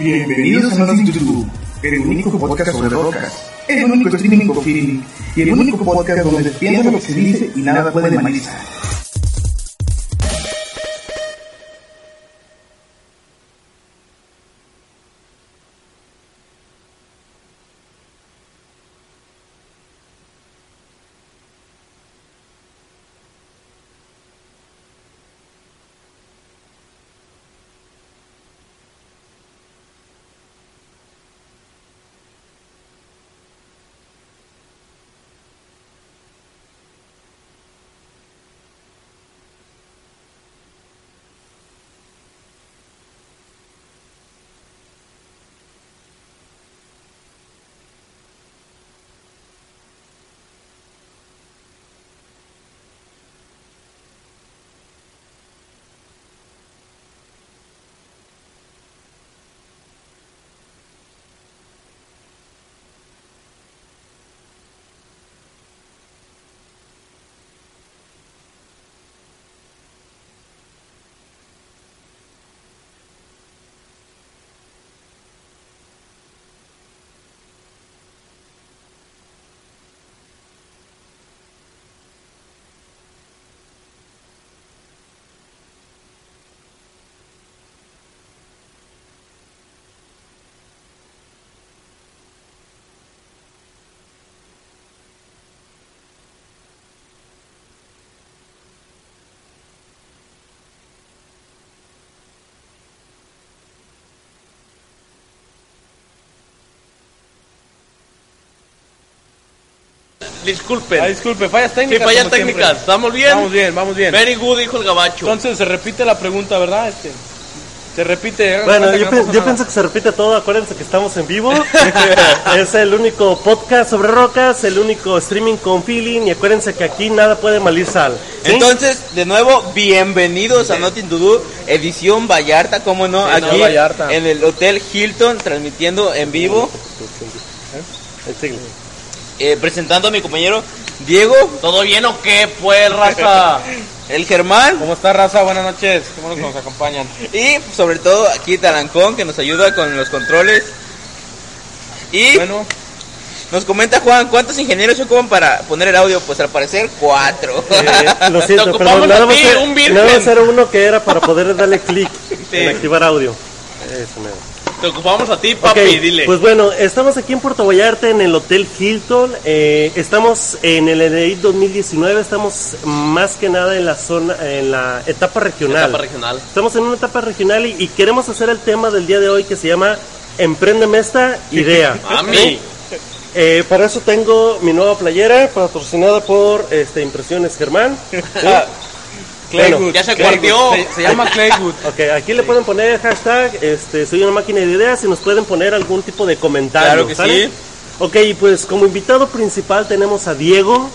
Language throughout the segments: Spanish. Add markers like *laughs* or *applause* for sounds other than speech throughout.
Bienvenidos a Nothing to Do, el único podcast sobre rocas, el único streaming con y el único podcast donde se piensa lo que se dice y nada puede analizar. Disculpen. Ah, disculpe, fallas Sí, técnicas. fallas siempre. técnicas. ¿Estamos bien? Vamos bien, vamos bien. Very good, dijo el gabacho. Entonces se repite la pregunta, ¿verdad? Este, se repite. Bueno, yo, no pienso que se repite todo. Acuérdense que estamos en vivo. *laughs* es el único podcast sobre rocas, el único streaming con feeling. Y acuérdense que aquí nada puede malir sal. ¿sí? Entonces, de nuevo, bienvenidos a Nothing to Do, edición Vallarta, cómo no, Sí, no, aquí Vallarta. en el Hotel Hilton, transmitiendo en vivo, El siglo. Eh, presentando a mi compañero Diego, ¿Todo bien o qué, pues, raza? *laughs* el Germán ¿Cómo está, raza? Buenas noches. Qué bueno que nos acompañan. y sobre todo aquí Talancón que nos ayuda con los controles. Y Bueno, nos comenta Juan, ¿cuántos ingenieros se ocupan para poner el audio? Pues al parecer cuatro. Eh, lo *laughs* siento, Te pero ocupamos nada a más, ti, era- un virgen. nada más era uno que era para poder darle clic *laughs* en activar audio. Eso. Te ocupamos a ti, papi, dile. Pues bueno, estamos aquí en Puerto Vallarta en el Hotel Hilton. eh, estamos en el NDI 2019. Estamos más que nada en la zona, en la etapa regional. Etapa regional. Estamos en una etapa regional y, y queremos hacer el tema del día de hoy que se llama Emprendeme esta idea. *laughs* Mami. Eh, para eso tengo mi nueva playera patrocinada por este, Impresiones Germán. *laughs* Claywood. ya se Claywood. Se, se llama Claywood. *laughs* Ok, aquí le pueden poner hashtag, este, soy una máquina de ideas y nos pueden poner algún tipo de comentario. Claro que ¿sale? sí. Ok, pues como invitado principal tenemos a Diego.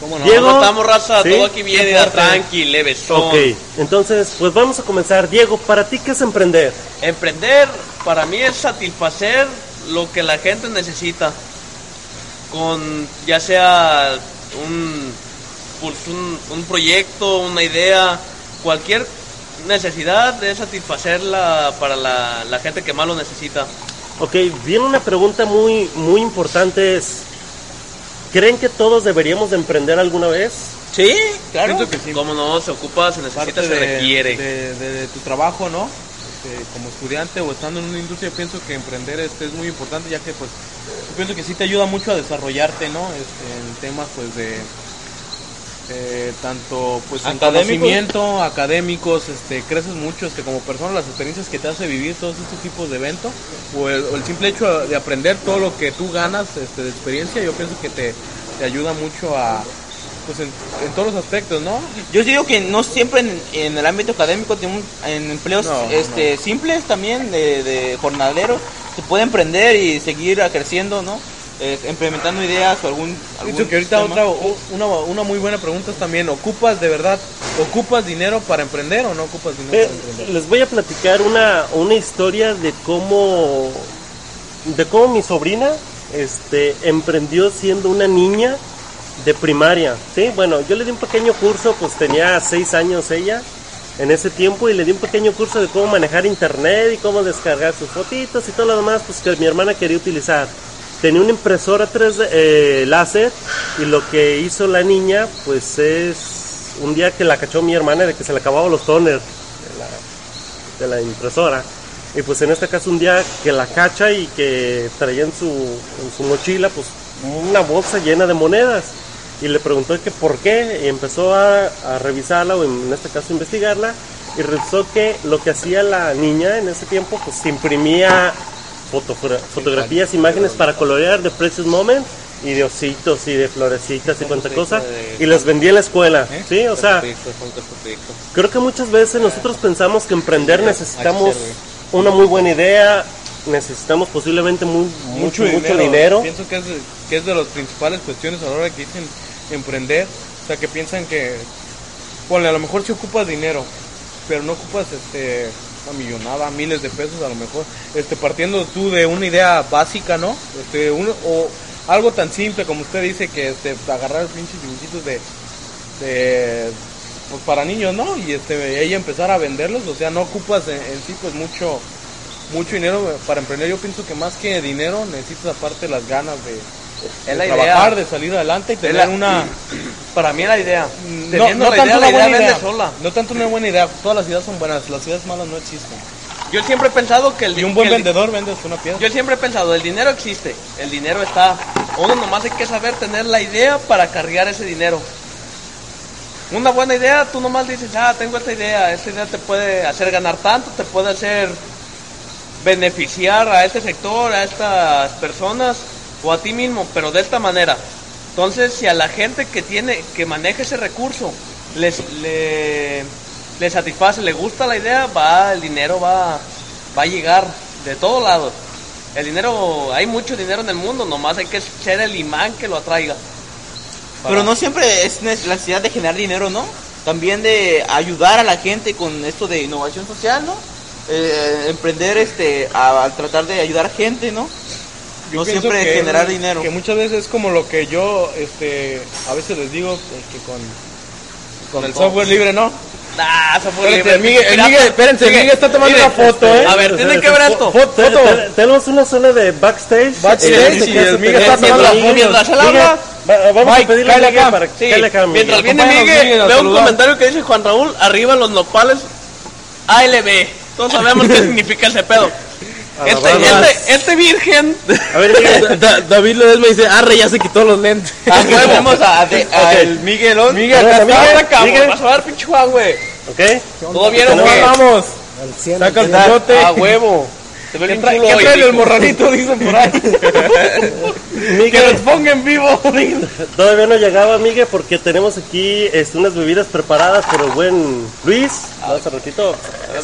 ¿Cómo no? Diego. ¿Cómo estamos, raza? ¿Sí? Todo aquí Qué fuerte. tranqui, leve son. Ok, entonces pues vamos a comenzar. Diego, ¿para ti qué es emprender? Emprender para mí es satisfacer lo que la gente necesita. Con ya sea un, pues, un, un proyecto, una idea, cualquier necesidad es satisfacerla para la, la gente que más lo necesita. Ok, viene una pregunta muy, muy importante es, ¿creen que todos deberíamos de emprender alguna vez? Sí, claro. Pienso que sí. Como no, se ocupa, se necesita, Parte se de, requiere. de- de- de tu trabajo, ¿no? Este, como estudiante o estando en una industria, pienso que emprender este es muy importante, ya que pues yo pienso que sí te ayuda mucho a desarrollarte, ¿no? Este, en temas pues de eh, tanto pues en conocimiento, académicos, este, creces mucho este, como persona, las experiencias que te hace vivir todos estos tipos de eventos, o el, o el simple hecho de aprender todo lo que tú ganas este, de experiencia, yo pienso que te, te ayuda mucho a, pues en, en todos los aspectos, ¿no? Yo digo que no siempre en, en el ámbito académico, un- en empleos No, este, simples también, de, de jornalero, se puede emprender y seguir creciendo, ¿no? Eh, implementando ideas o algún... algún Dicho que ahorita otra, o- una, una muy buena pregunta es también, ¿ocupas de verdad, ocupas dinero para emprender o no ocupas dinero Eh, para emprender? les voy a platicar una, una historia de cómo de cómo mi sobrina este emprendió siendo una niña de primaria sí bueno yo le di un pequeño curso pues tenía seis años ella en ese tiempo y le di un pequeño curso de cómo manejar internet y cómo descargar sus fotitos y todo lo demás pues que mi hermana quería utilizar tenía una impresora 3D eh, láser y lo que hizo la niña pues es un día que la cachó mi hermana de que se le acababan los toners de la impresora. Y pues en este caso un día que la cacha y que traía en su, mochila pues una bolsa llena de monedas. Y le preguntó que por qué y empezó a, a revisarla o en este caso investigarla y resultó que lo que hacía la niña en ese tiempo pues imprimía fotogra- fotografías, imágenes para colorear de Precious Moments y de ositos y de florecitas y cuánta cosa. y las vendía en la escuela, ¿sí? O sea, Creo que muchas veces nosotros pensamos que emprender necesitamos una muy buena idea, necesitamos posiblemente muy, mucho, mucho dinero. Pienso que es, de- que es de las principales cuestiones a la hora que dicen emprender. O sea, que piensan que, ponle, a lo mejor si ocupas dinero, pero no ocupas este, una millonada, miles de pesos a lo mejor, este, partiendo tú de una idea básica, ¿no? Este, uno, o algo tan simple como usted dice que este, agarrar pinches dibujitos de, de pues para niños, ¿no? Y este, ella empezar a venderlos, o sea, no ocupas en, en sí pues mucho mucho dinero para emprender. Yo pienso que más que dinero necesitas aparte las ganas de, de Es la trabajar, idea. de salir adelante y tener la- una *clears throat* Para mí es la idea. no, Teniendo no la tanto idea, una idea buena idea, sola. no tanto una buena idea, todas las ideas son buenas, las ideas malas no existen. Yo siempre he pensado que el Y un buen vendedor vende una piedra. Yo siempre he pensado, el dinero existe, el dinero está. Uno nomás hay que saber tener la idea para cargar ese dinero. Una buena idea, tú nomás dices, ah, tengo esta idea, esta idea te puede hacer ganar tanto, te puede hacer beneficiar a este sector, a estas personas o a ti mismo, pero de esta manera. Entonces, si a la gente que tiene, que maneja ese recurso, les, le, le satisface, le gusta la idea, va, el dinero va, va a llegar de todos lados. El dinero, hay mucho dinero en el mundo, nomás hay que ser el imán que lo atraiga. Pero no siempre es la necesidad de generar dinero, ¿no? También de ayudar a la gente con esto de innovación social, ¿no? Eh, emprender este a, a tratar de ayudar gente, ¿no? Yo no siempre que- generar dinero. Que muchas veces es como lo que yo este a veces les digo pues, que con con el software libre, ¿no? Nah, eso fue Espérate, libre, el Miguel, espérense, el Miguel está tomando una foto, ¿eh? A ver, tienen que ver esto. Foto, Te- foto. te- tenemos una zona de backstage. Backstage, este caso el Miguel está tomando la foto. Mientras él Miguel, habla, va- vamos Mike, a pedirle a Miguel acá. para que Sí, acá, mientras viene Miguel, veo un comentario que dice Juan Raúl, arriba los nopales, ALB. Todos sabemos qué *laughs* significa ese pedo. Este, este, este virgen, A ver, Da- David Ledesma dice, arre, ya se quitó los lentes. Ah. Tenemos a, a- de- a el Miguelón. Miguel, acá Miguel. está. Miguel. vas a ver pinche Juan, güey. ¿ok? ¿Todo vieron ¿Cómo que? vamos? Saca el coyote. A huevo. Te ve ¿Qué bien trae, chulo ¿qué hoy, trae el hijo. morranito? Dicen por ahí. *laughs* que nos ponga en vivo. todavía no llegaba, Miguel, porque tenemos aquí este, unas bebidas preparadas por el buen Luis. Hace ratito.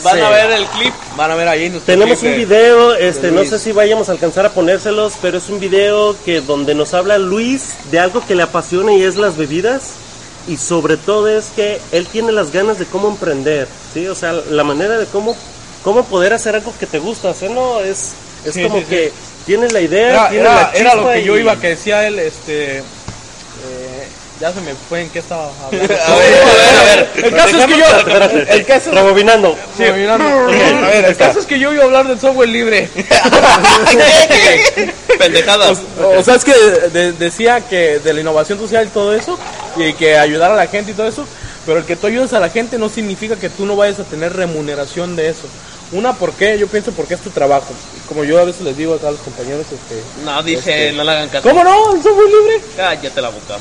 Van a ver el clip. Van a ver ahí Tenemos clip un de- video, este, no sé si vayamos a alcanzar a ponérselos, pero es un video que donde nos habla Luis de algo que le apasiona y es las bebidas y sobre todo es que él tiene las ganas de cómo emprender, sí, o sea, la manera de cómo cómo poder hacer algo que te gusta, hacer, no es es Sí, como sí, sí. que tienes la idea, Era, tienes era- la era lo que yo iba, que decía él, este... eh, ya se me fue en qué estaba hablando. *laughs* A ver, a ver, a ver. El caso es que yo... Espérate, El caso... rebobinando. Sí, mirando. Ok, a ver, el caso es que yo iba a hablar del software libre. *laughs* *laughs* Pendejadas. O sea, es que de- de- decía que de la innovación social y todo eso, y que ayudar a la gente y todo eso, pero el que tú ayudes a la gente no significa que tú no vayas a tener remuneración de eso. Una, ¿por qué? Yo pienso porque es tu trabajo. Como yo a veces les digo acá a los compañeros, este, No, dice, no le hagan caso. ¿cómo no? ¿El software libre? Cállate la boca.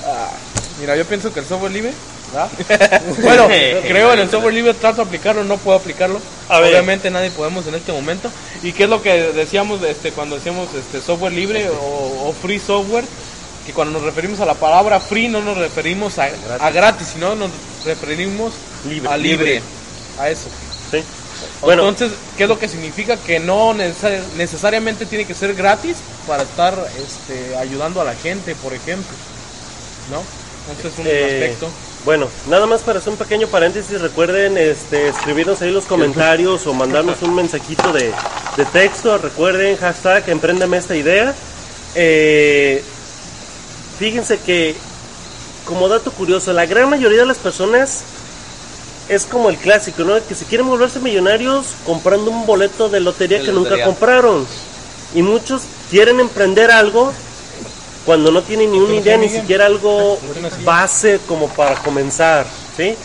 Mira, yo pienso que el software libre, ¿verdad? *laughs* bueno, creo en el software libre, trato de aplicarlo, no puedo aplicarlo. A ver. Obviamente nadie podemos en este momento. ¿Y qué es lo que decíamos este, cuando decíamos este, software libre o, o free software? que cuando nos referimos a la palabra free no nos referimos a gratis, a gratis sino nos referimos Libre. a libre, a eso. ¿sí? Bueno, Entonces, ¿qué es lo que significa? Que no necesar- necesariamente tiene que ser gratis para estar este, ayudando a la gente, por ejemplo. ¿No? Ese es un Eh, aspecto. Bueno, nada más para hacer un pequeño paréntesis, recuerden este, escribirnos ahí los comentarios o mandarnos un mensajito de, de texto. Recuerden, hashtag empréndeme esta idea. Eh, fíjense que, como dato curioso, la gran mayoría de las personas es como el clásico, ¿no? Que si quieren volverse millonarios comprando un boleto de lotería De que nunca compraron. Y muchos quieren emprender algo cuando no tienen ni una idea, ni siquiera algo base como para comenzar, ¿sí?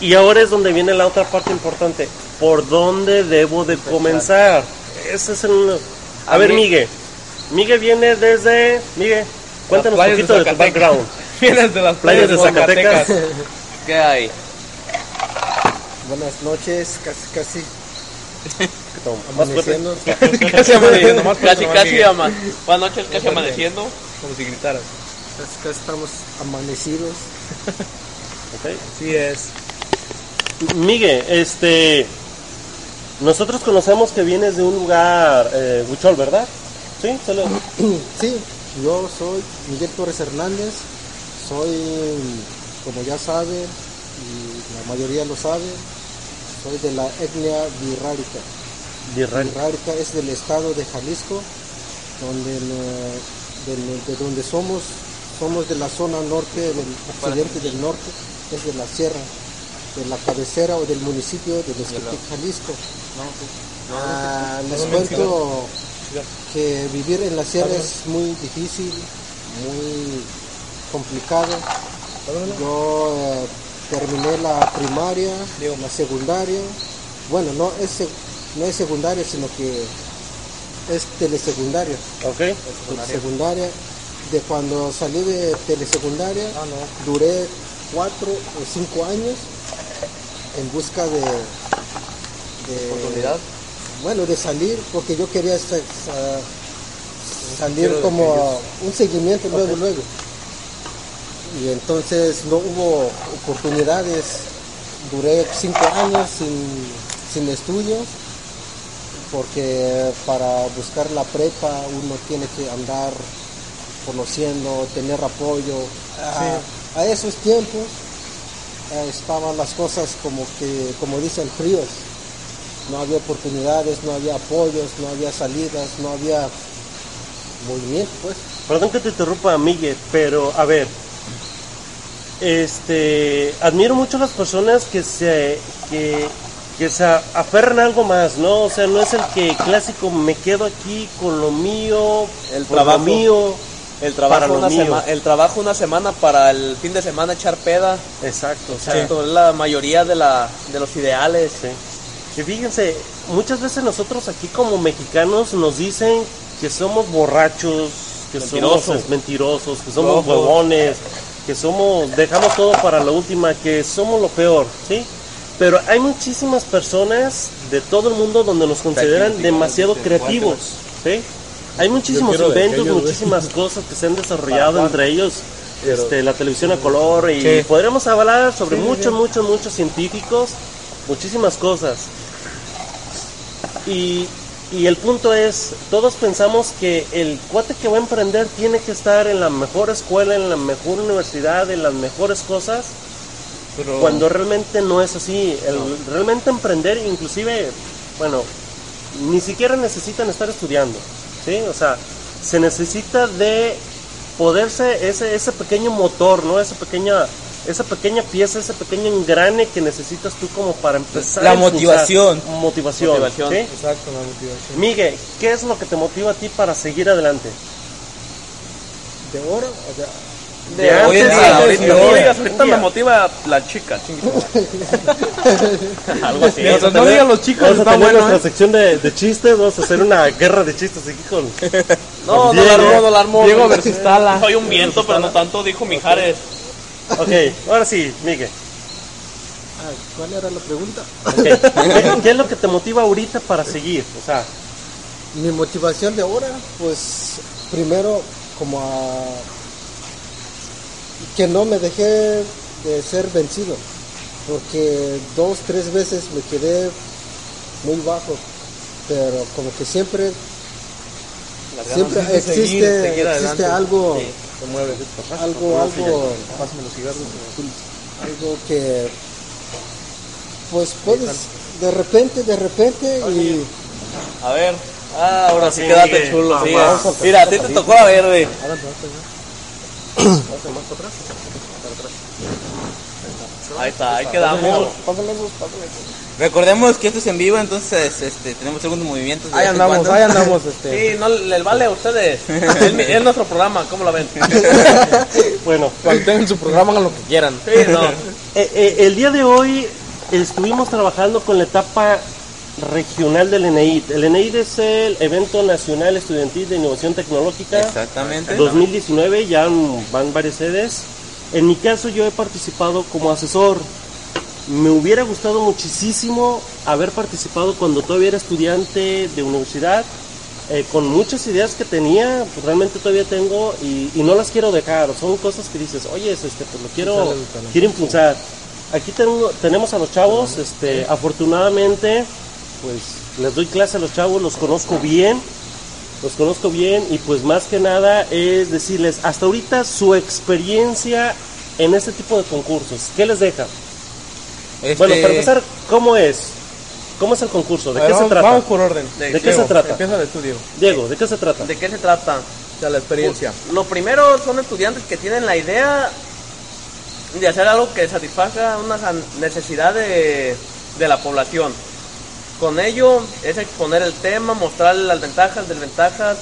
Y ahora es donde viene la otra parte importante. ¿Por dónde debo de comenzar? Ese es el... A, ver, Miguel. Miguel viene desde... Miguel, cuéntanos un poquito de, tu background. *laughs* Vienes de las Playas de Zacatecas. ¿Qué hay? Buenas noches, casi casi *laughs* amaneciendo. *laughs* casi amaneciendo, más Casi, casi, ama. Buenas noches, casi amaneciendo. Como si gritaras. Casi, casi estamos amanecidos. *laughs* Ok. Sí es. Miguel, este... Nosotros conocemos que vienes de un lugar, eh, Huichol, ¿verdad? Sí, solo... *clears throat* Sí, yo soy Miguel Torres Hernández, soy, como ya saben, y la mayoría lo sabe, soy de la etnia virrárica. Virrani. Virrárica es del estado de Jalisco, donde no- de, de donde somos, somos de la zona norte, del occidente del norte, es de la sierra, de la cabecera o del municipio de Jalisco. Ah, les cuento que vivir en la sierra es muy difícil, muy complicado. Yo eh, terminé la primaria, la secundaria. Bueno, no es, no es secundaria, sino que es telesecundaria. Ok. Secundaria. De cuando salí de telesecundaria, duré cuatro o cinco años en busca de, de Oportunidad. bueno, de salir, porque yo quería sa- sa- salir como un seguimiento luego, luego. Y entonces no hubo oportunidades, duré cinco años sin, sin estudios, porque para buscar la prepa uno tiene que andar conociendo, tener apoyo. A, a esos tiempos eh, estaban las cosas como que, como dicen, fríos no había oportunidades, no había apoyos, no había salidas, no había movimiento, pues. Perdón que te interrumpa, Miguel, pero a ver, este, admiro mucho a las personas que se, que, que se aferran a algo más, ¿no? O sea, no es el que clásico me quedo aquí con lo mío, El lo trabajo. mío, El trabajo, una sema- el trabajo una semana para el fin de semana echar peda. Exacto, o sea, Exacto, es la mayoría de, la, de los ideales. Sí. Y fíjense, muchas veces nosotros aquí como mexicanos nos dicen que somos borrachos, que somos mentirosos, que somos huevones, que somos, dejamos todo para la última, que somos lo peor, ¿sí? Pero hay muchísimas personas de todo el mundo donde nos consideran demasiado creativos, ¿sí? Hay muchísimos inventos, muchísimas cosas que se han desarrollado entre ellos. Este, la televisión a color y podremos hablar sobre muchos, muchos, muchos científicos, muchísimas cosas. Y, y el punto es, todos pensamos que el cuate que va a emprender tiene que estar en la mejor escuela, en la mejor universidad, en las mejores cosas, Pero cuando realmente no es así. El, Realmente emprender, inclusive, bueno, ni siquiera necesitan estar estudiando, ¿sí? O sea, se necesita de poderse, ese, ese pequeño motor, ¿no? Esa pequeña, esa pequeña pieza, ese pequeño engrane que necesitas tú como para empezar La a motivación. Motivación. Motivación. ¿sí? exacto, la motivación. Miguel, ¿qué es lo que te motiva a ti para seguir adelante? De oro, o sea, De hoy en antes, día, de ahorita, hoy, No digas, ahorita me motiva la chica. *laughs* Algo así. Mientras no digan los chicos, Vamos a tener bueno, nuestra ¿eh? sección de, de chistes, vamos a hacer una guerra de chistes aquí con... No, no Diego. la armó, no la armó. Diego versus Tala. Soy un viento, pero no tanto, dijo Mijares. Ok, ahora sí, Miguel. ah, ¿cuál era la pregunta? ¿Qué, qué es lo que te motiva ahorita para seguir? O sea, Mi motivación de ahora, pues primero como a que no me dejé de ser vencido, porque dos, tres veces me quedé muy bajo, pero como que siempre, siempre existe, seguir, seguir existe adelante. algo, Sí, se mueve. algo, algo, Pásame los cigarros. algo que, pues puedes, de repente, de repente, y A ver. Ah, ahora sí, Sí, quédate sigue. chulo. empezar Mira, a ti te tocó la verde. Ahí está, ahí quedamos. Recordemos que esto es en vivo, entonces este, tenemos algunos movimientos. de Ahí andamos, cuando. ahí andamos. Este. Sí, no les vale a ustedes. *laughs* Es, nuestro programa, ¿cómo la ven? *laughs* Bueno, Cuando tengan su programa, hagan lo que quieran. Sí, no. *laughs* Eh, eh, el día de hoy estuvimos trabajando con la etapa regional del ENEID. El ENEID es el Evento Nacional Estudiantil de Innovación Tecnológica Exactamente. 2019, ya van varias sedes. En mi caso yo he participado como asesor. Me hubiera gustado muchísimo haber participado cuando todavía era estudiante de universidad, eh, con muchas ideas que tenía, pues realmente todavía tengo y, y no las quiero dejar. Son cosas que dices, oye, este, pues lo quiero, quiero impulsar. Aquí tengo, tenemos a los chavos, este, afortunadamente, pues les doy clase a los chavos, los conozco bien, los conozco bien y pues más que nada es decirles hasta ahorita su experiencia en este tipo de concursos. ¿Qué les deja? Este, Bueno, para empezar, ¿cómo es? ¿Cómo es el concurso? ¿De qué se trata? vamos por orden. ¿De ¿De qué se trata? Empieza el estudio. Diego, ¿de qué se trata? ¿De qué se trata? O sea, la experiencia. Lo primero son estudiantes que tienen la idea de hacer algo que satisfaga una necesidad de, de la población. Con ello es exponer el tema, mostrarle las ventajas, desventajas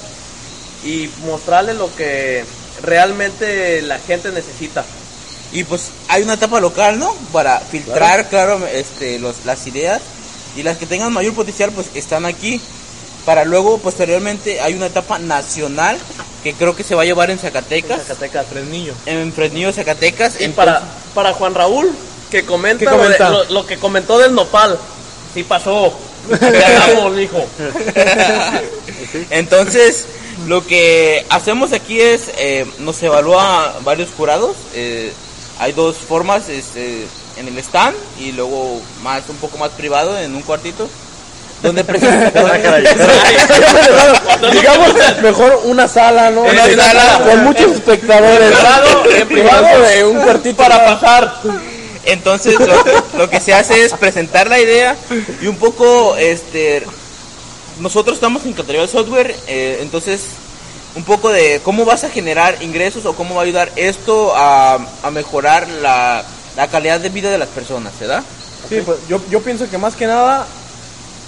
y mostrarle lo que realmente la gente necesita. Y pues hay una etapa local, ¿no? Para filtrar, claro, este, los, las ideas. Y las que tengan mayor potencial, pues están aquí. Para luego, posteriormente, hay una etapa nacional que creo que se va a llevar en Zacatecas. Zacatecas. Fresnillo. En Fresnillo, Zacatecas. Y Entonces- para, para Juan Raúl, que comenta, ¿Qué lo de- comenta? Lo, lo que comentó del nopal. Sí pasó. *laughs* Ganamos, mijo. Entonces, lo que hacemos aquí es, eh, nos evalúa varios jurados. eh, hay dos formas, este, en el stand y luego más un poco más privado en un cuartito. Donde *laughs* presentamos *laughs* Digamos, mejor una sala, ¿no? Una sala. Con muchos espectadores. privado, en privado, de un cuartito para pasar. Entonces lo, lo que se hace es presentar la idea y un poco, este, nosotros estamos en categoría de software, eh, entonces un poco de cómo vas a generar ingresos o cómo va a ayudar esto a, a mejorar la, la calidad de vida de las personas, ¿verdad? Sí, pues yo, yo pienso que más que nada,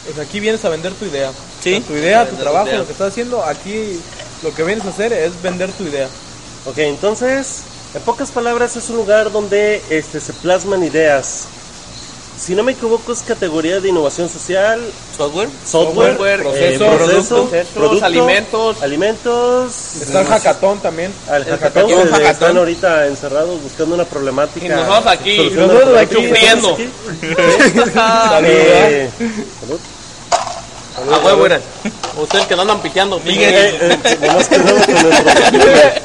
pues aquí vienes a vender tu idea. Sí. O sea, tu idea, tu trabajo, tu idea. lo que estás haciendo, aquí lo que vienes a hacer es vender tu idea. Ok, entonces, en pocas palabras, es un lugar donde este, se plasman ideas. Si no me equivoco, es categoría de innovación social, Software. software, Software, eh, procesos, proceso, procesos, alimentos. alimentos, Está el hackathon también. al El hackathon, hackathon. que Hackathon. están ahorita encerrados buscando una problemática. Y nosotros aquí, nosotros aquí. *laughs* Eh, A huevo, miren. Ustedes que no andan piteando. Miguel. *laughs* eh, eh, nomás el Este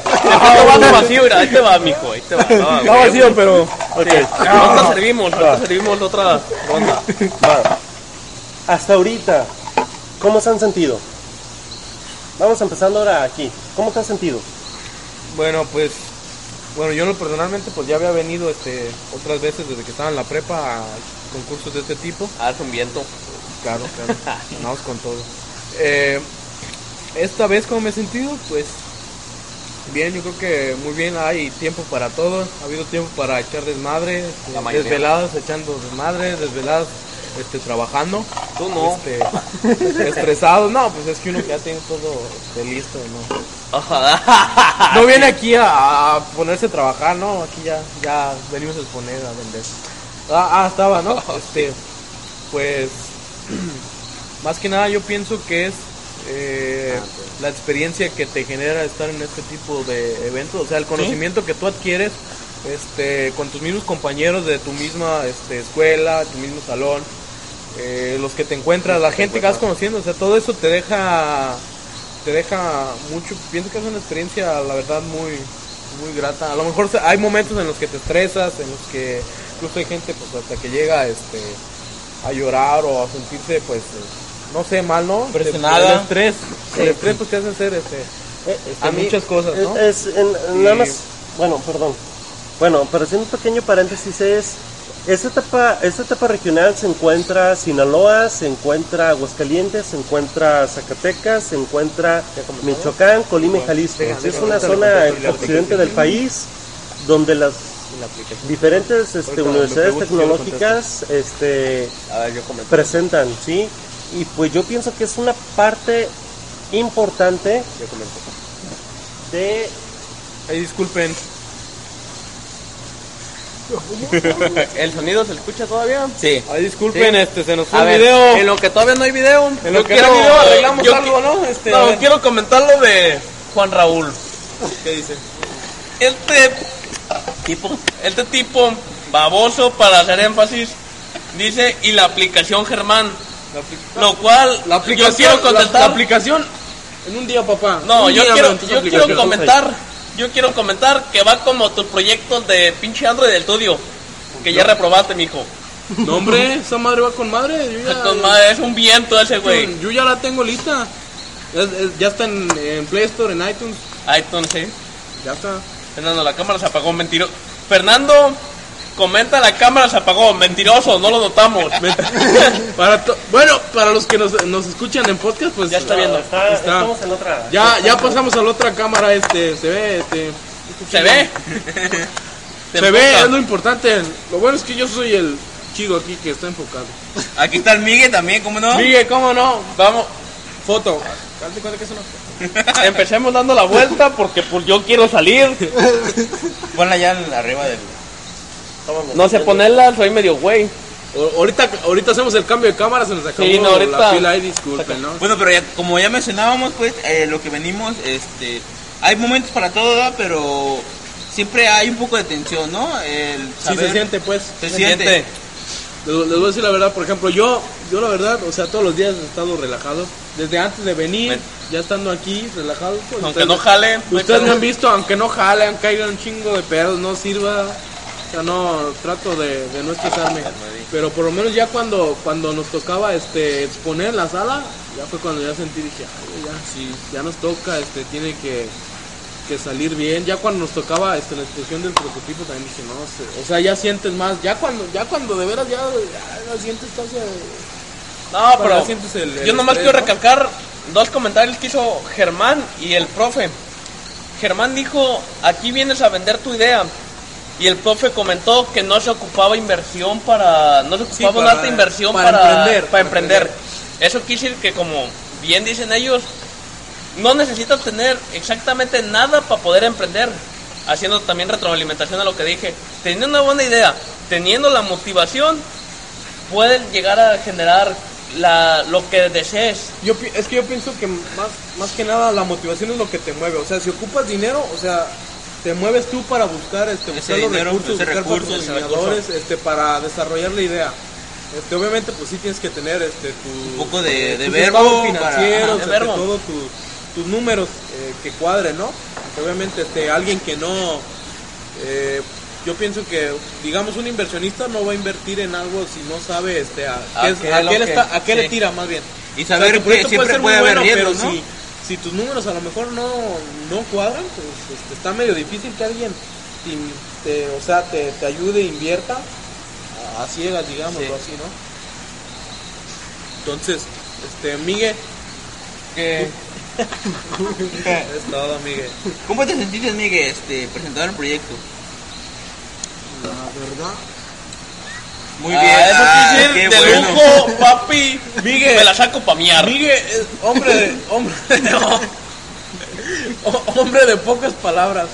vaso vacío, mira, ahí te va, mijo, ahí te va. *laughs* No, Está vacío, pero Ahorita servimos, ahorita servimos otra ronda. *laughs* Va. Hasta ahorita, ¿cómo se han sentido? Vamos empezando ahora aquí. ¿Cómo te has sentido? bueno, pues bueno, yo personalmente pues ya había venido este otras veces desde que estaba en la prepa a concursos de este tipo. Ah, es un viento. Claro, claro. Vamos con todo. Eh, esta vez, ¿cómo me he sentido? Pues bien, yo creo que muy bien. Hay tiempo para todo. Ha habido tiempo para echar desmadre. La mayoría. desveladas echando desmadre, desveladas este, trabajando. Tú no. Este, *laughs* estresado. No, pues es que uno que ya tiene todo este, listo, ¿no? No viene aquí a, a ponerse a trabajar, ¿no? Aquí ya, ya venimos a exponer, a vender. Ah, ah, estaba, ¿no? *laughs* Este, pues, *clears throat* más que nada yo pienso que es eh, la experiencia que te genera estar en este tipo de eventos, o sea, el conocimiento que tú adquieres este, con tus mismos compañeros de tu misma este, escuela, tu mismo salón, eh, los que te encuentras, la gente que vas conociendo, o sea, todo eso te deja te deja mucho, pienso que es una experiencia, la verdad, muy, muy grata. A lo mejor hay momentos en los que te estresas, en los que incluso hay gente pues hasta que llega este a llorar o a sentirse pues eh, no sé mal, ¿no? Presionada. El estrés, el estrés pues te hace hacer este, este, A mí, muchas cosas, ¿no? Es, es- en- nada más, bueno, perdón. Bueno, pero haciendo un pequeño paréntesis es, esta etapa, esta etapa regional se encuentra Sinaloa, se encuentra Aguascalientes, se encuentra Zacatecas, se encuentra Michoacán, Colima y Jalisco. Es una zona en occidente del país donde las diferentes este, universidades tecnológicas este, A ver, yo comento. presentan, ¿sí? Y pues yo pienso que es una parte importante Yo comento. de Ahí disculpen. *laughs* ¿El sonido se escucha todavía? Sí. Ahí disculpen, Sí. este se nos fue A el ver, video. en lo que todavía no hay video, En yo lo que quiero, no hay video arreglamos yo algo, ¿no? Este, no, quiero comentar lo de Juan Raúl. ¿Qué dice? Este tipo, este tipo baboso para hacer énfasis dice y la aplicación Germán, lo cual La yo aplicación, quiero la- contestar. La, aplicación en un día, papá. no, Un yo quiero, yo quiero comentar, yo quiero comentar que va como tus proyectos de pinche Android del estudio, que ya reprobaste, mijo. No, hombre, esa madre va con madre. Yo ya, Con madre, es un viento ese güey. yo ya la tengo lista. Es- ya está en, en Play Store, en iTunes. iTunes, sí. Ya está. Fernando, la cámara se apagó, mentiroso. Fernando, comenta la cámara se apagó, mentiroso, no lo notamos. *laughs* *laughs* Para to- bueno, para los que nos, nos escuchan en podcast, pues Ya está viendo. Está- Está. estamos en otra. Ya, ya pasamos a la otra cámara, este, se ve, este, ¿Se ve? *laughs* se ve, es lo importante. Lo bueno es que yo soy el chido aquí que está enfocado. Aquí está el Miguel también, ¿cómo no? Miguel, ¿cómo no? Vamos, Foto. Date cuenta que es una empecemos dando la vuelta porque pues yo quiero salir. Ponla ya arriba del. No sé ponerla, soy medio güey. O- Ahorita, ahorita hacemos el cambio de cámara, se nos acabó Sí, no, ahorita- la pila ahí, disculpen, ¿no? Bueno, pero ya, como ya mencionábamos, pues, eh, lo que venimos, este, hay momentos para todo, ¿verdad? pero siempre hay un poco de tensión, ¿no? El Sí saber- se siente, pues. se Se siente. siente. Les, les voy a decir la verdad, por ejemplo, yo, yo la verdad, o sea, todos los días he estado relajado. Desde antes de venir, Ven. ya estando aquí, relajado. Pues, Aunque ustedes- no jale. no hay Ustedes me han visto, aunque no jale, aunque haya un chingo de pedos, no sirva. O sea, no, trato de, de no estresarme. Pero por lo menos ya cuando, cuando nos tocaba este, exponer en la sala, ya fue cuando ya sentí, dije, ay, ya, sí, ya nos toca, este, tiene que, que salir bien. Ya cuando nos tocaba este, la exposición del prototipo también dije, no, sé, o sea, ya sientes más. Ya cuando, ya cuando de veras ya, ya la sientes casi... No, pero el- el yo nomás quiero recalcar dos comentarios que hizo Germán y el profe. Germán dijo, aquí vienes a vender tu idea. Y el profe comentó que no se ocupaba inversión para... No se ocupaba para- una alta inversión para para, emprender, para para emprender. Eso quiere decir que como bien dicen ellos, no necesitas tener exactamente nada para poder emprender. Haciendo también retroalimentación a lo que dije. Teniendo una buena idea, teniendo la motivación, pueden llegar a generar la, lo que desees. Yo, es que yo pienso que más, más que nada la motivación es lo que te mueve. O sea, si ocupas dinero, o sea, te mueves tú para buscar, este, buscar los dinero, recursos, buscar recurso, patrocinadores, este, para desarrollar la idea. Este, obviamente, pues sí tienes que tener este, tu, Un poco de- de tus verbo estados para- de este, todo tu- tus números eh, que cuadren, ¿no? Obviamente, este, alguien que no, eh, yo pienso que, digamos, un inversionista no va a invertir en algo si no sabe, este, a, A qué, es- qué a lo qué le que- está- a qué le tira más bien. Y O sea, saber que proyecto siempre ser puede muy haber bueno, riesgos, pero ¿no? si, si tus números a lo mejor no, no cuadran, pues este, está medio difícil que alguien te, te- o sea, te, te ayude, invierta a, a ciegas, digámoslo Sí. así, ¿no? Entonces, este, Miguel, Que *laughs* es todo, Miguel. ¿Cómo te sentiste, Miguel, este, presentando el proyecto? La verdad, Muy Ah, bien. ah, de bueno. lujo, papi. Miguel. me la saco pa' miar. Miguel es hombre de, hombre, ho- *laughs* hombre de pocas palabras.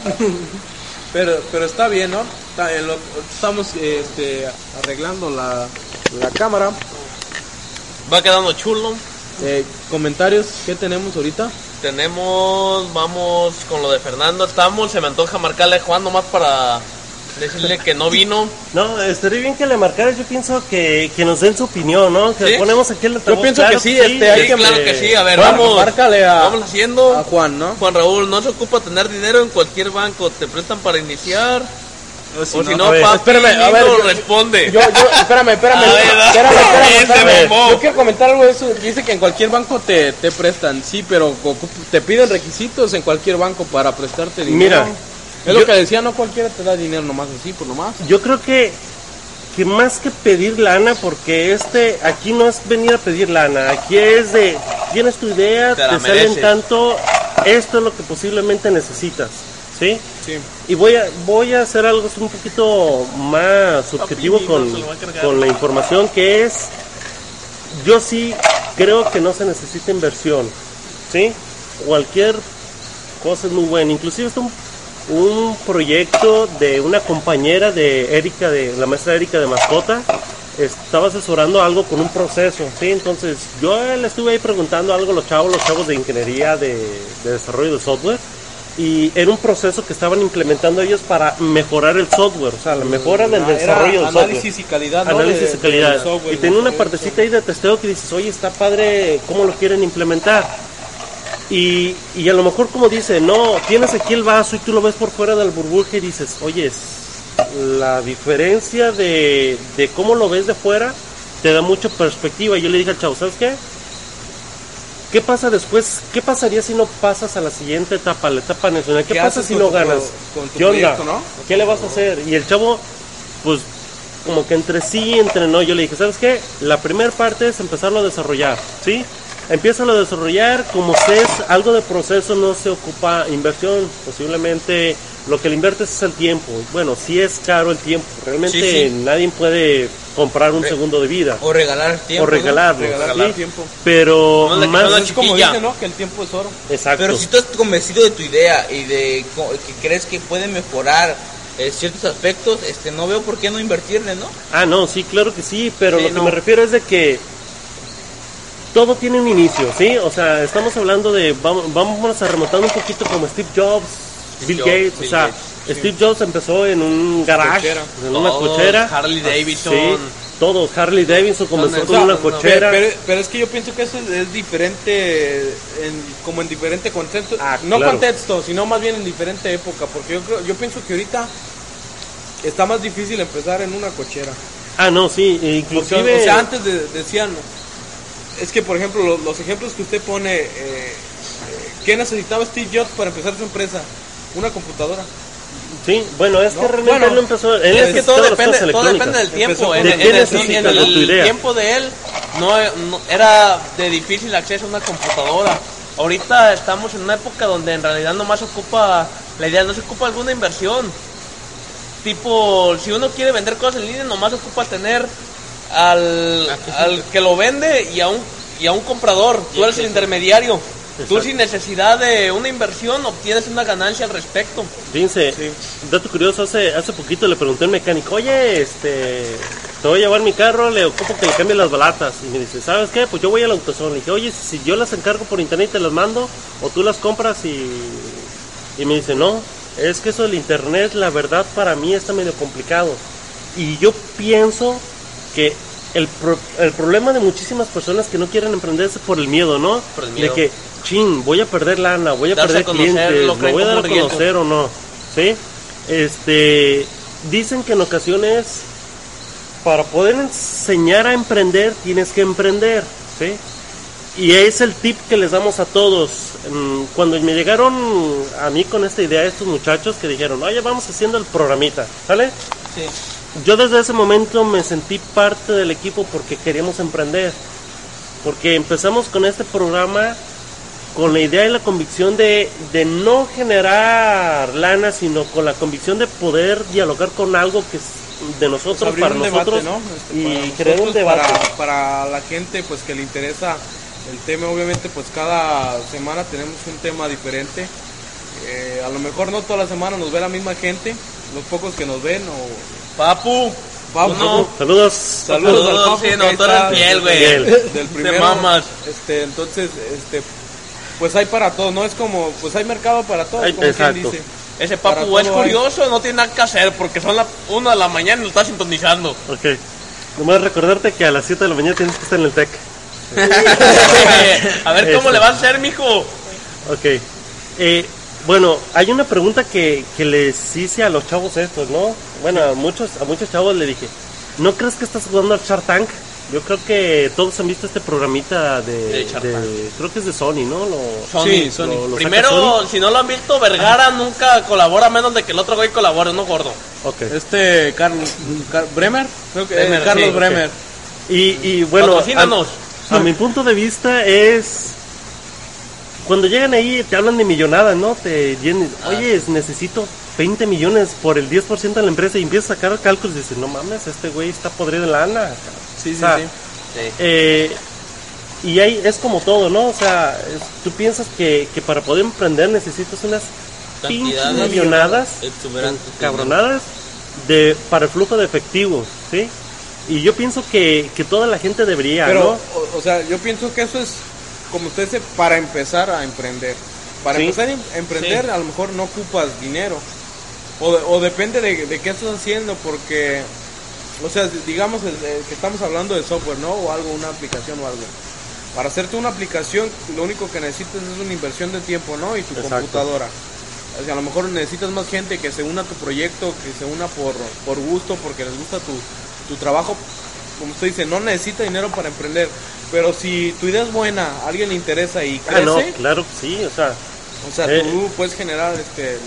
Pero, pero está bien, ¿no? Está en lo- estamos este, arreglando la, la cámara. Va quedando chulo. Eh, comentarios, ¿qué tenemos ahorita? Tenemos, vamos con lo de Fernando. Estamos, se me antoja marcarle Juan nomás para decirle que no vino. No, estaría bien que le marcaras. Yo pienso que, que nos den su opinión, ¿no? Que ¿Sí? ponemos aquí el Yo pienso claro que sí, este, hay Sí, que- claro que sí. A ver, Bueno, vamos. márcale a- Vamos haciendo. A Juan, ¿no? Juan Raúl, no se ocupa tener dinero en cualquier banco. Te prestan para iniciar. O si no, a ver, papi, espérame, a ver, yo- responde. Yo, yo, espérame, espérame, *laughs* ver, espérame, espérame. Yo quiero comentar algo de eso. Dice que en cualquier banco te, te prestan, sí, pero te piden requisitos en cualquier banco para prestarte dinero. Mira, es lo que decía, no cualquiera te da dinero nomás así, por nomás. Yo creo que, que más que pedir lana, porque este aquí no es venir a pedir lana, aquí es de, tienes tu idea, Te salen tanto, esto es lo que posiblemente necesitas, ¿sí? Sí. Y voy a, voy a hacer algo un poquito más subjetivo con, con la información que es, yo sí creo que no se necesita inversión, ¿sí? Cualquier cosa es muy buena, inclusive está un, un proyecto de una compañera de Erika, de la maestra Erika de mascota, estaba asesorando algo con un proceso, ¿sí? Entonces yo le estuve ahí preguntando algo a los chavos, los chavos de ingeniería de, de desarrollo de software, y era un proceso que estaban implementando ellos para mejorar el software, o sea, la mejora del Ah, era desarrollo del software. análisis y calidad, ¿no? Análisis de- de calidad. del software, y tenía una partecita ahí de testeo que dices, oye, está padre, ¿cómo lo quieren implementar? Y, y a lo mejor como dice, no, tienes aquí el vaso y tú lo ves por fuera del burbuja y dices, oye, la diferencia de, de cómo lo ves de fuera te da mucha perspectiva. Y yo le dije al chavo, ¿sabes qué? ¿Qué pasa después? ¿Qué pasaría si no pasas a la siguiente etapa, la etapa nacional? ¿Qué, ¿Qué pasa si no tu ganas? con tu ¿Qué onda? proyecto, no? ¿Qué le vas a hacer? Y el chavo, pues, como que entre sí, entre no, yo le dije, ¿sabes qué? La primera parte es empezarlo a desarrollar, ¿sí? Empieza a desarrollar, como es algo de proceso, no se ocupa inversión, posiblemente lo que le inviertes es el tiempo. Bueno, sí es caro el tiempo, realmente Sí, sí. nadie puede comprar un segundo de vida O regalar tiempo. o ¿no? regalarlo, Regalar ¿sí? tiempo. pero No más Es como dice, ¿no? Que el tiempo es oro. exacto. Pero si estás convencido de tu idea y de que crees que puede mejorar eh, ciertos aspectos, este, no veo por qué no invertirle, ¿no? Ah, no, sí, claro que sí, pero lo que no. me refiero es de que todo tiene un inicio, ¿sí? O sea, estamos hablando de, vamos, vamos a remontar un poquito como Steve Jobs, Bill Jobs, Gates, Bill o sea, Gates, Steve Jobs empezó en un garage, Cochera. en una Todos, cochera. Harley Davidson. Sí, todo, Harley Davidson comenzó con una no, cochera. Pero, pero es que yo pienso que eso es, es diferente, en- como en diferente contexto. Ah, no claro. contexto, sino más bien en diferente época. Porque yo, creo, yo pienso que ahorita está más difícil empezar en una cochera. Ah, no, sí, inclusive... o sea, antes de- decían, es que por ejemplo, lo- los, ejemplos que usted pone, eh, eh, ¿qué necesitaba Steve Jobs para empezar su empresa? Una computadora. Sí, bueno, es que realmente bueno, él no empezó... Él Es que todo depende, todo depende del tiempo. En, con- en ¿De qué el, tiempo de él no, no- era de difícil acceso a una computadora. Ahorita estamos en una época donde en realidad nomás ocupa, la idea no se ocupa alguna inversión. Tipo, si uno quiere vender cosas en línea, nomás ocupa tener al, al que lo vende y a un, y a un comprador. Tú eres el intermediario. Tú sin necesidad de una inversión obtienes una ganancia al respecto. Fíjense, dato curioso, hace, hace poquito le pregunté al mecánico, oye, este, te voy a llevar mi carro, le ocupo que le cambie las balatas. Y me dice, ¿sabes qué? Pues yo voy al autosón. Le dije, oye, si yo las encargo por internet y te las mando, o tú las compras y... Y me dice, no, es que eso del internet, la verdad, para mí está medio complicado. Y yo pienso que el, pro- el problema de muchísimas personas que no quieren emprender es por el miedo, ¿no? Por el De que, chin, voy a perder lana, voy a Darse perder a conocer, clientes, lo me voy a dar a conocer o no, ¿sí? Este, dicen que en ocasiones para poder enseñar a emprender tienes que emprender, ¿sí? Y es el tip que les damos a todos. Mm, Cuando me llegaron a mí con esta idea estos muchachos que dijeron, oye, vamos haciendo el programita, ¿sale? Sí. Yo desde ese momento me sentí parte del equipo porque queríamos emprender. Porque empezamos con este programa con la idea y la convicción de, de no generar lana, sino con la convicción de poder dialogar con algo que es de nosotros, Pues para un nosotros, debate, ¿no? Este, y para crear un debate. Para, para la gente pues que le interesa el tema, obviamente pues cada semana tenemos un tema diferente. Eh, a lo mejor no toda la semana nos ve la misma gente, los pocos que nos ven o Papu, vamos. no. Saludos. Saludos, Saludos, al Papu, sí, no, tú eres fiel, del- güey. Del Te primero. mamas. Este, entonces, este, pues hay para todo, ¿no? Es como, pues hay mercado para todo, Hay- como quien exacto. dice. ese Para papu es todo hay. curioso, no tiene nada que hacer porque son las 1 de la mañana y lo está sintonizando. Ok. Nomás recordarte que a las 7 de la mañana tienes que estar en el TEC. *laughs* a ver cómo Este. le va a hacer, mijo. Ok. Eh, bueno, hay una pregunta que, que les hice a los chavos estos, ¿no? Bueno, a muchos, a muchos chavos le dije, ¿no crees que estás jugando al Shark Tank? Yo creo que todos han visto este programita de, De Shark de- Tank. creo que es de Sony, ¿no? Lo, Sony. Sí, Sony. lo- lo saca Primero, Sony. si no lo han visto, Vergara nunca colabora a menos de que el otro güey colabore, no gordo. Ok. Este Carlos Car- Bremer, creo que eh, Bremer, Carlos sí, Bremer. Y, y bueno, a, a mi punto de vista es cuando llegan ahí te hablan de millonadas, ¿no? Te llenan, Ah. oye, necesito 20 millones por el 10% de la empresa y empiezas a sacar cálculos y dices, no mames, este güey está podrido en lana. Sí, sí, O sea, sí. Sí. Eh, y ahí es como todo, ¿no? O sea, es- tú piensas que, que para poder emprender necesitas unas pinches millonadas, cabronadas, de, para el flujo de efectivo, ¿sí? Y yo pienso que, que toda la gente debería, Pero, ¿no? o, o sea, yo pienso que eso es, como usted dice, para empezar a emprender. Para Sí. empezar a em- emprender, a lo mejor no ocupas dinero. O, o depende de, de qué estás haciendo, porque, o sea, digamos el- el que estamos hablando de software, ¿no? O algo, una aplicación o algo. Para hacerte una aplicación, lo único que necesitas es una inversión de tiempo, ¿no? Y tu Exacto. computadora. O sea, a lo mejor necesitas más gente que se una a tu proyecto, que se una por, por gusto, porque les gusta tu, tu trabajo. Como usted dice, no necesita dinero para emprender. Pero si tu idea es buena, a alguien le interesa y Ah, crece, no, claro que sí, o sea, o sea, eh, tú puedes generar este,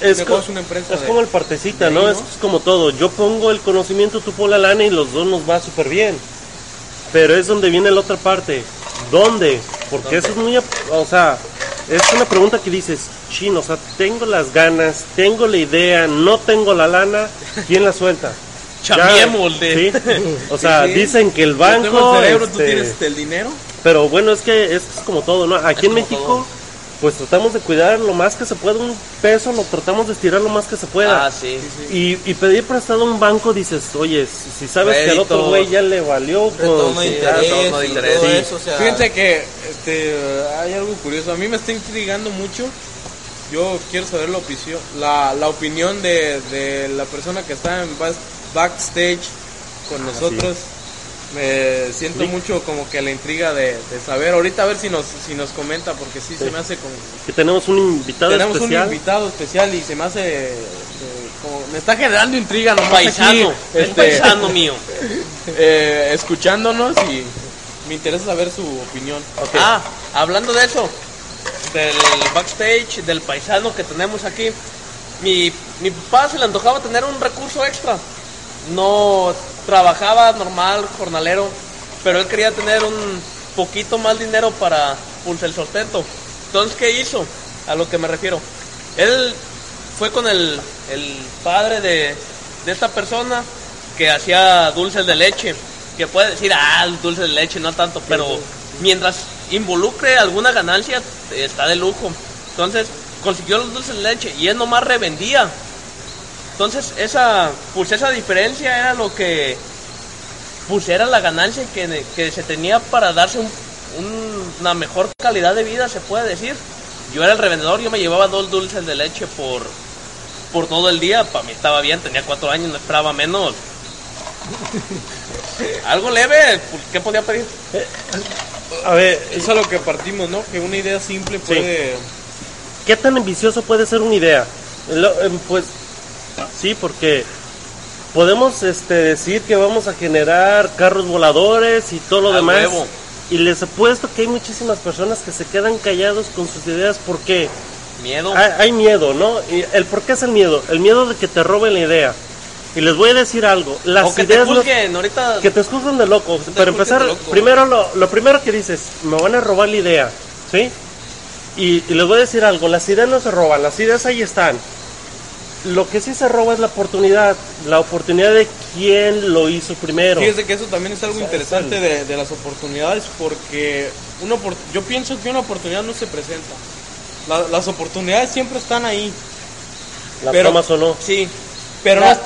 es, un co- negocio, una empresa. es de- como el partecita, ahí, ¿no? Es como todo, yo pongo el conocimiento, tú pon la lana y los dos nos va súper bien. Pero es donde viene la otra parte, ¿dónde? Porque eso es muy, o sea, es una pregunta que dices, chino, o sea, tengo las ganas, tengo la idea, no tengo la lana, ¿quién la suelta? Chambiémosle. ¿sí? O sea, Sí. dicen que el Yo banco... tengo el cerebro, tú este, tienes este, el dinero. pero bueno, es que es como todo, ¿no? Aquí en México, todo. pues tratamos de cuidar lo más que se pueda, un peso lo tratamos de estirar lo más que se pueda. Ah, sí. Y, y pedir prestado a un banco, dices, oye, si, si sabes que al otro güey ya le valió, Retorno pues, de ya, interés todo sí. eso, o sea, Fíjense que este, hay algo curioso. A mí me está intrigando mucho. Yo quiero saber la, opinión la, la opinión de, de la persona que está en bas- backstage con nosotros. Me siento mucho como que la intriga de, de saber. Ahorita a ver si nos, si nos comenta, porque sí, se me hace como. que tenemos un invitado Tenemos especial. un invitado especial y se me hace. eh, como, me está generando intriga aquí, Paisano. Es *laughs* este, paisano mío. *laughs* eh, escuchándonos y me interesa saber su opinión. Ah, hablando de eso, del backstage, del paisano que tenemos aquí, mi, mi papá se le antojaba tener un recurso extra. No trabajaba normal, jornalero, pero él quería tener un poquito más dinero para pues, el sustento. Entonces, ¿qué hizo? A lo que me refiero. Él fue con el, el padre de, de esta persona que hacía dulces de leche. Que puede decir, ah, dulces de leche, no tanto, pero mientras involucre alguna ganancia, está de lujo. Entonces, consiguió los dulces de leche y él nomás revendía. Entonces, esa, pues esa diferencia era lo que, pues era la ganancia que, que se tenía para darse un- un- una mejor calidad de vida, se puede decir. Yo era el revendedor, yo me llevaba dos dulces de leche por, por todo el día. Para mí estaba bien, tenía cuatro años, no esperaba menos. *laughs* Algo leve, pues, ¿qué podía pedir? A ver, Es a lo que partimos, ¿no? Que una idea simple puede... ¿qué tan ambicioso puede ser una idea? Lo- em, pues sí, porque podemos este, decir que vamos a generar carros voladores y todo lo A demás. huevo. Y les apuesto que hay muchísimas personas que se quedan callados con sus ideas porque Miedo. hay, hay miedo, ¿no? Y el por qué es el miedo, el miedo de que te roben la idea. Y les voy a decir algo, las o que te ideas no- juzguen, ahorita... que te escojan de loco. te Para empezar, loco. primero lo, lo primero que dices, me van a robar la idea, ¿sí? Y, y les voy a decir algo, las ideas no se roban, las ideas ahí están. Lo que sí se roba es la oportunidad, la oportunidad de quién lo hizo primero. Fíjese que eso también es algo interesante es de, de las oportunidades porque una yo pienso que una oportunidad no se presenta. La- las oportunidades siempre están ahí, Las pero- tomas o no. Sí, pero La- no,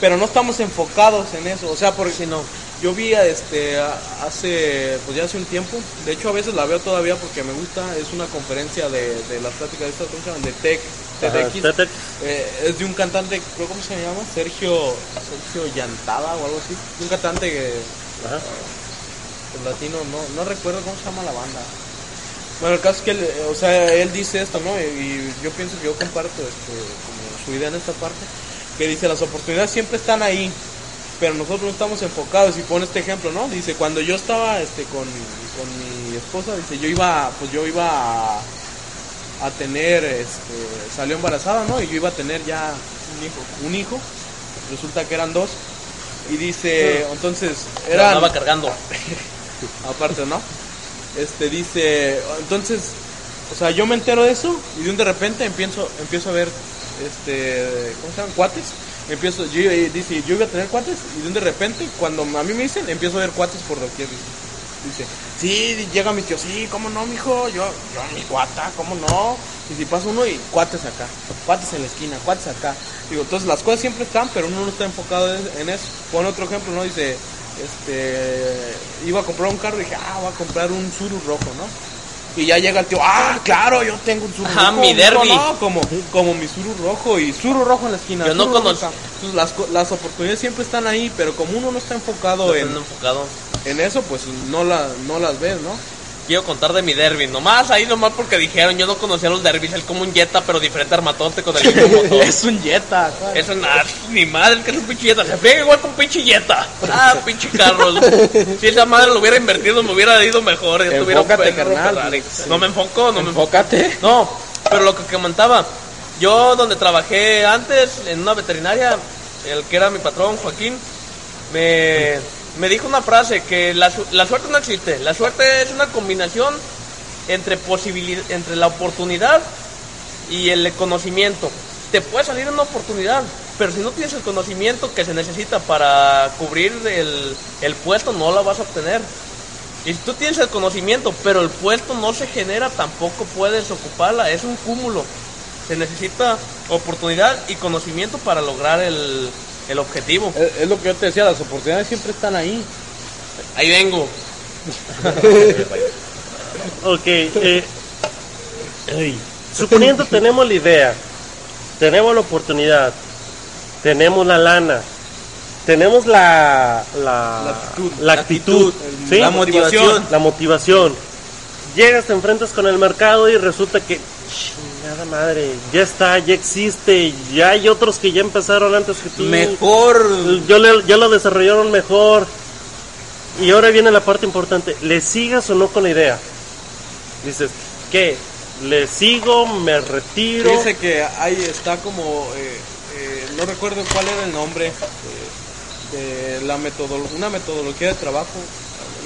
pero no estamos enfocados en eso. O sea, porque sí, no. Yo vi este a- hace pues ya hace un tiempo, de hecho a veces la veo todavía porque me gusta, es una conferencia de, de las pláticas de esta ¿cómo se llaman? de Tech, TEDx. Eh, es de un cantante, creo cómo se llama, Sergio Sergio Llantada o algo así, un cantante que Ajá. el latino, no, no recuerdo cómo se llama la banda. Bueno, el caso es que, él, eh, o sea, él dice esto, ¿no? Y, y yo pienso que yo comparto este, como su idea en esta parte, que dice, las oportunidades siempre están ahí, pero nosotros no estamos enfocados. Y pone este ejemplo, ¿no? Dice, cuando yo estaba este, con, con mi esposa, dice, yo iba, pues yo iba a, a tener, este, salió embarazada, ¿no? Y yo iba a tener ya un hijo, un hijo, resulta que eran dos. Y dice, entonces, eran... andaba cargando. *laughs* aparte, ¿no? Este dice, entonces, o sea, yo me entero de eso y de un de repente empiezo, empiezo a ver, este, ¿cómo se llaman? Cuates. Empiezo, yo, dice, yo iba a tener cuates y de repente, cuando a mí me dicen, empiezo a ver cuates por doquier. Dice, sí, llega mi tío, sí, ¿cómo no, mijo? Yo, yo, mi cuata, ¿cómo no? Y si pasa uno y cuates acá, cuates en la esquina, cuates acá. Digo, entonces las cosas siempre están, pero uno no está enfocado en eso. Pone otro ejemplo, ¿no? Dice, este, iba a comprar un carro y dije, ah, voy a comprar un Suru rojo, ¿no? Y ya llega el tío, ah, claro, yo tengo un Suru Ajá, rojo. mi Derby. No, como, como mi Suru rojo y Suru rojo en la esquina. Yo no conozco. Entonces las, las oportunidades siempre están ahí, pero como uno no está enfocado No en, enfocado. en eso, pues no, la, no las ves, ¿no? Quiero contar de mi derby, nomás ahí nomás porque dijeron, yo no conocía los derbis, él como un Jetta, pero diferente armatote con el mismo *laughs* motor. es un Jetta. claro. Eso nada, ni madre, que es un pinche Jetta, se pega igual con un pinche Jetta. Ah, *laughs* pinche carro. Si esa madre lo hubiera invertido, me hubiera ido mejor. Ya un Enfócate, carnal. No me enfoco, no me enfoco. Enfócate. No, pero lo que comentaba, yo donde trabajé antes, en una veterinaria, el que era mi patrón, Joaquín, me, me dijo una frase, que la, su- la suerte no existe, la suerte es una combinación entre, entre la oportunidad y el conocimiento. Te puede salir una oportunidad, pero si no tienes el conocimiento que se necesita para cubrir el, el puesto, no la vas a obtener. Y si tú tienes el conocimiento, pero el puesto no se genera, tampoco puedes ocuparla. Es un cúmulo. Se necesita oportunidad y conocimiento para lograr el, el objetivo. Es, es lo que yo te decía, las oportunidades siempre están ahí. Ahí vengo. *laughs* Ok, eh, ay, suponiendo tenemos la idea, tenemos la oportunidad, tenemos la lana, tenemos la, la, La actitud. la actitud, ¿sí? La motivación. la motivación. Llegas, te enfrentas con el mercado y resulta que, madre, ya está, ya existe, ya hay otros que ya empezaron antes que tú. Mejor. Yo le- ya lo desarrollaron mejor. Y ahora viene la parte importante. ¿Le sigas o no con la idea? Dices, ¿qué? ¿Le sigo? ¿Me retiro? Dice que ahí está como, eh, eh, no recuerdo cuál era el nombre, eh, de la metodolo- una metodología de trabajo,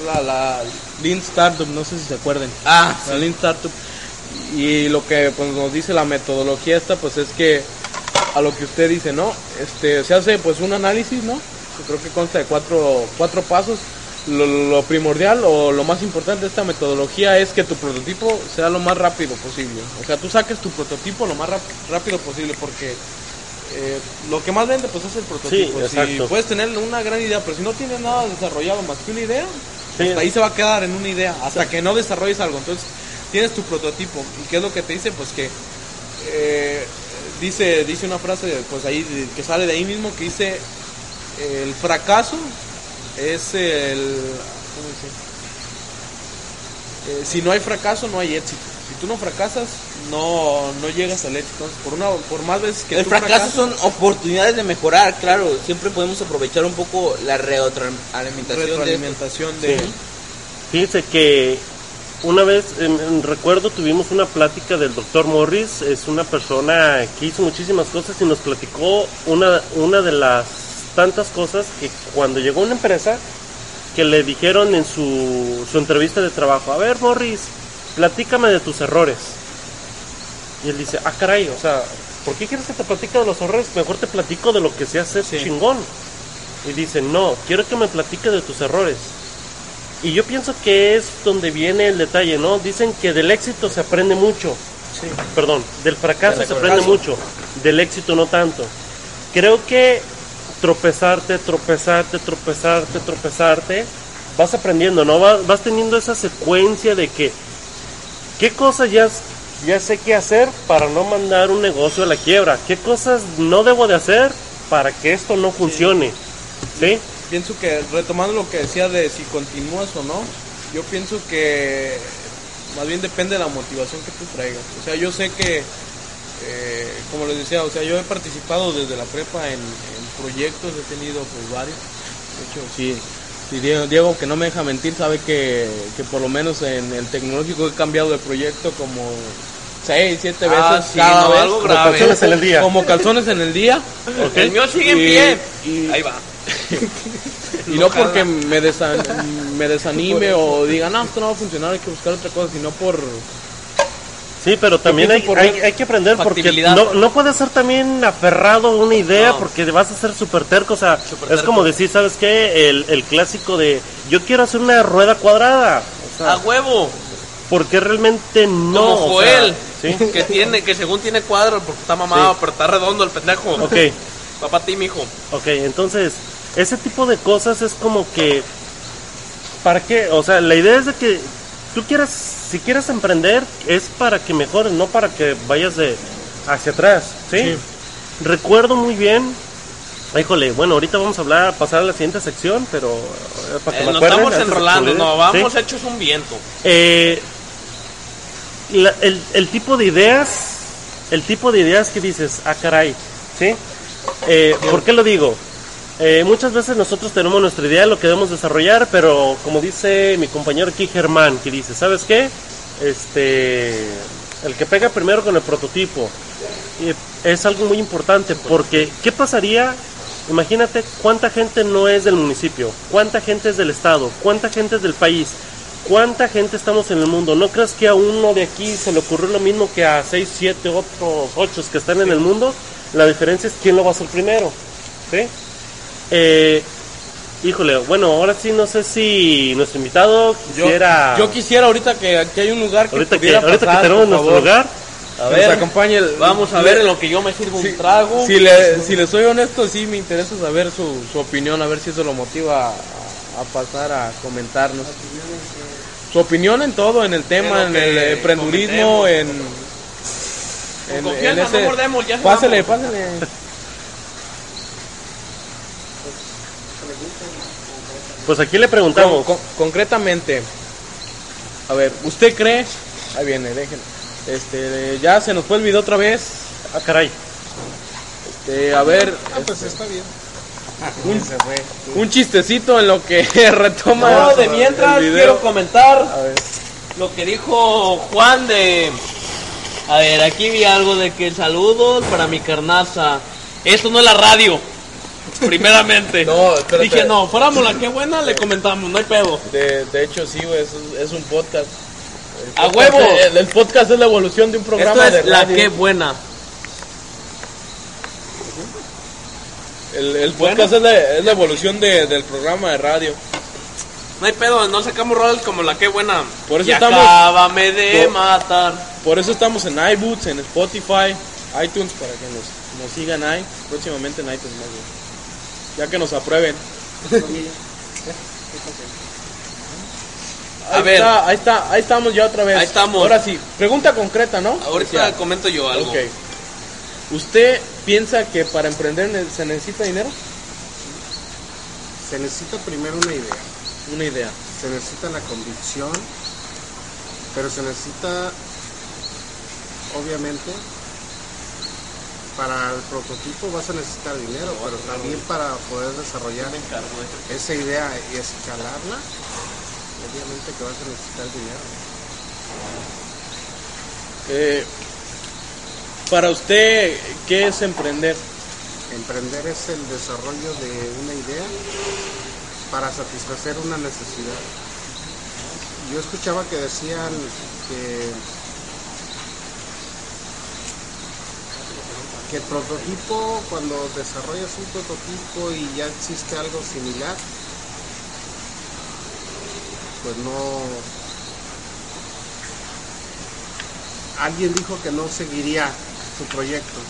la, la Lean Startup, no sé si se acuerdan. Ah, la Lean Startup. Y lo que pues, nos dice la metodología esta, pues es que a lo que usted dice, ¿no? Este, se hace pues un análisis, ¿no? Yo creo que consta de cuatro, cuatro pasos. Lo, lo primordial o lo más importante de esta metodología es que tu prototipo sea lo más rápido posible. O sea, tú saques tu prototipo lo más rápido posible porque eh, lo que más vende pues es el prototipo. Sí, si puedes tener una gran idea, pero si no tienes nada desarrollado más que una idea, Sí. hasta ahí se va a quedar en una idea, hasta que no desarrolles algo. Entonces, tienes tu prototipo. ¿Y qué es lo que te dice? Pues que eh, dice, dice una frase pues ahí de- que sale de ahí mismo que dice el fracaso es el ¿cómo dice? Eh, si no hay fracaso no hay éxito. Si tú no fracasas no no llegas al éxito. Entonces, por una por más veces que El tú fracaso fracasas, son oportunidades de mejorar, claro. Siempre podemos aprovechar un poco la retroalimentación de retroalimentación de Fíjense que una vez, en- recuerdo, tuvimos una plática del doctor Morris, es una persona que hizo muchísimas cosas y nos platicó una, una de las tantas cosas que cuando llegó a una empresa que le dijeron en su, su entrevista de trabajo, a ver Morris, platícame de tus errores. Y él dice, ah caray, o sea, ¿por qué quieres que te platique de los errores? Mejor te platico de lo que sé hacer Sí. chingón. Y dice, no, quiero que me platique de tus errores. Y yo pienso que es donde viene el detalle, ¿no? Dicen que del éxito se aprende mucho. Perdón, del fracaso se aprende mucho, del éxito no tanto. Creo que tropezarte, tropezarte, tropezarte, tropezarte, vas aprendiendo, ¿no? Vas, vas teniendo esa secuencia de que, ¿qué cosas ya, ya sé qué hacer para no mandar un negocio a la quiebra? ¿Qué cosas no debo de hacer para que esto no funcione? ¿Sí? Pienso que retomando lo que decía de si continúas o no, yo pienso que más bien depende de la motivación que tú traigas. O sea, yo sé que, eh, como les decía, o sea, yo he participado desde la prepa en, en proyectos, he tenido pues varios. De hecho, sí, sí, Diego, Diego, que no me deja mentir, sabe que, que por lo menos en el tecnológico he cambiado de proyecto como seis, siete Ah, veces sí, cada no, vez. algo Como grave. calzones en el día. Como calzones en el día. El mío sigue en Y- pie. y- Ahí va. *laughs* y no porque me, desan- me desanime o diga, no, esto no va a funcionar, hay que buscar otra cosa, sino por... Sí, pero también hay, hay, que aprender porque no, no puedes ser también aferrado a una idea No. porque vas a ser súper terco. O sea, es terco. como decir, ¿sabes qué? El, el clásico de yo quiero hacer una rueda cuadrada. O sea, A huevo. porque realmente no. Como o sea, Joel. ¿sí? Que tiene, que según tiene cuadro porque está mamado, Sí. pero está redondo el pendejo. Ok, *laughs* Papá ti, mijo. ok. Entonces, ese tipo de cosas es como que. ¿Para qué? O sea, la idea es de que tú quieras, si quieres emprender, es para que mejores, no para que vayas de hacia atrás, ¿sí? Recuerdo muy bien. Híjole, bueno, ahorita vamos a hablar, pasar a la siguiente sección, pero eh, para que Eh, me nos acuerden, estamos enrolando, no, olvide, ¿sí? vamos hechos un viento. Eh, la- el, el tipo de ideas, el tipo de ideas que dices, ah, caray, ¿sí? Eh, ¿Por qué lo digo? Eh, muchas veces nosotros tenemos nuestra idea de lo que debemos desarrollar, pero como dice mi compañero aquí Germán, que dice, ¿sabes qué? Este, el que pega primero con el prototipo eh, es algo muy importante porque ¿qué pasaría? Imagínate cuánta gente no es del municipio, cuánta gente es del estado, cuánta gente es del país, cuánta gente estamos en el mundo. ¿No crees que a uno de aquí se le ocurrió lo mismo que a 6, 7, otros 8 que están en el mundo? La diferencia es quién lo va a hacer primero. ¿sí? Eh, híjole, bueno, ahora sí no sé si nuestro invitado Yo, quisiera... yo quisiera ahorita que aquí hay un lugar que ahorita que, tenemos nuestro lugar, A ver, nos acompañe el- vamos a ver en lo que yo me sirvo Si, un trago. si le, si le soy honesto, sí me interesa saber su, su opinión, a ver si eso lo motiva a, a pasar a comentarnos. Su opinión en todo, en el tema, En el que emprendurismo, en, en, confianza, en ese- no mordemos, ya Pásale, vamos. Pues aquí le preguntamos. Con- con- concretamente, a ver, ¿usted cree? Ahí viene, déjenme. Este, ya se nos fue el video otra vez. Ah, caray. Este, a ver, Ah, pues está bien. un, un chistecito en lo que *laughs* retoma. No, de el mientras video. quiero comentar A ver. lo que dijo Juan de... A ver, aquí vi algo de que saludos para mi carnaza. Esto no es la radio, primeramente. No, espérate. Dije, no, fuéramos la que buena, le comentamos, no hay pedo. De, de hecho, sí, güey, es, es un podcast. El ¡A podcast- huevo! El, el podcast es la evolución de un programa Esto de es la radio. que buena. El, el podcast es, la, es la evolución de- del programa de radio. No hay pedo, no sacamos roles como la que buena. Por eso Y estamos- acábame de Por- matar. Por eso estamos en iBoots, en Spotify, iTunes, para que nos, nos sigan ahí. Próximamente en iTunes, más bien. Ya que nos aprueben. A ahí ver. Está, ahí está, ahí estamos ya otra vez. Ahí estamos. Ahora sí, pregunta concreta, ¿no? Ahorita Decía. comento yo algo. Ok. ¿Usted piensa que para emprender se necesita dinero? Se necesita primero una idea, Una idea. se necesita la convicción, pero se necesita, obviamente, para el prototipo vas a necesitar dinero, pero también para poder desarrollar esa idea y escalarla, obviamente que vas a necesitar dinero. Eh, para usted, ¿qué es emprender? Emprender es el desarrollo de una idea para satisfacer una necesidad. Yo escuchaba que decían que, que el prototipo, cuando desarrollas un prototipo y ya existe algo similar, pues no... Alguien dijo que no seguiría su proyecto.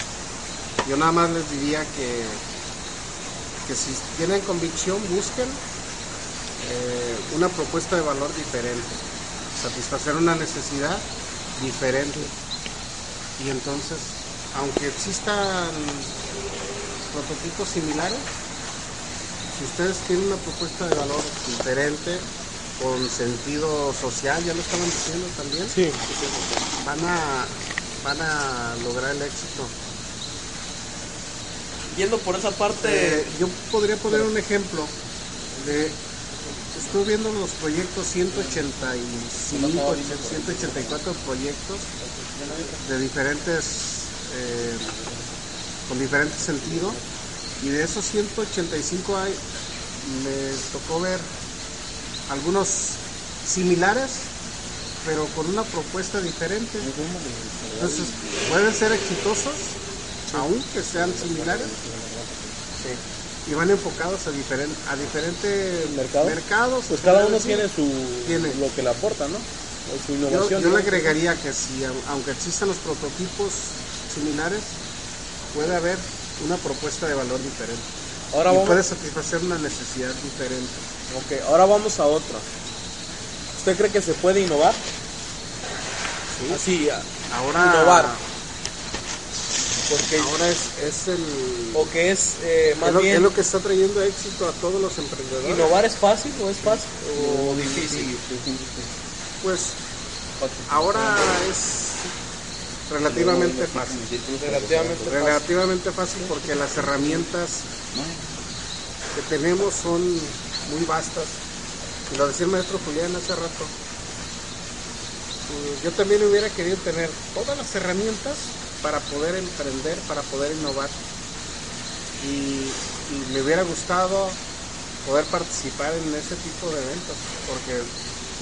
Yo nada más les diría que que si tienen convicción busquen eh, una propuesta de valor diferente, satisfacer una necesidad diferente. Y entonces, aunque existan prototipos similares, si ustedes tienen una propuesta de valor diferente, con sentido social, ya lo estaban diciendo también, Sí. van a, van a lograr el éxito. Yendo por esa parte, Eh, yo podría poner un ejemplo de estuve viendo los proyectos 185 184 proyectos de diferentes eh, con diferente sentido y de esos 185 hay me tocó ver algunos similares pero con una propuesta diferente entonces pueden ser exitosos aunque sean similares y van enfocados a, diferen- a diferentes ¿Mercado? mercados. Pues cada uno tiene su Tiene. lo que le aporta, ¿no? O su Yo, innovación. yo ¿no? le agregaría que si, au- aunque existan los prototipos similares, puede haber una propuesta de valor diferente. Ahora y vamos, puede satisfacer una necesidad diferente. ok, ahora vamos a otra. ¿Usted cree que se puede innovar? Así, a- Ahora, Innovar. porque ahora es, es el o que es eh, más es lo, bien es lo que está trayendo éxito a todos los emprendedores. innovar es fácil o es fácil o difícil. Pues ahora es relativamente fácil. Relativamente fácil. relativamente fácil porque las herramientas que tenemos son muy vastas. Y lo decía el maestro Julián hace rato. eh, Yo también hubiera querido tener todas las herramientas para poder emprender, para poder innovar. Y, y me hubiera gustado poder participar en ese tipo de eventos, porque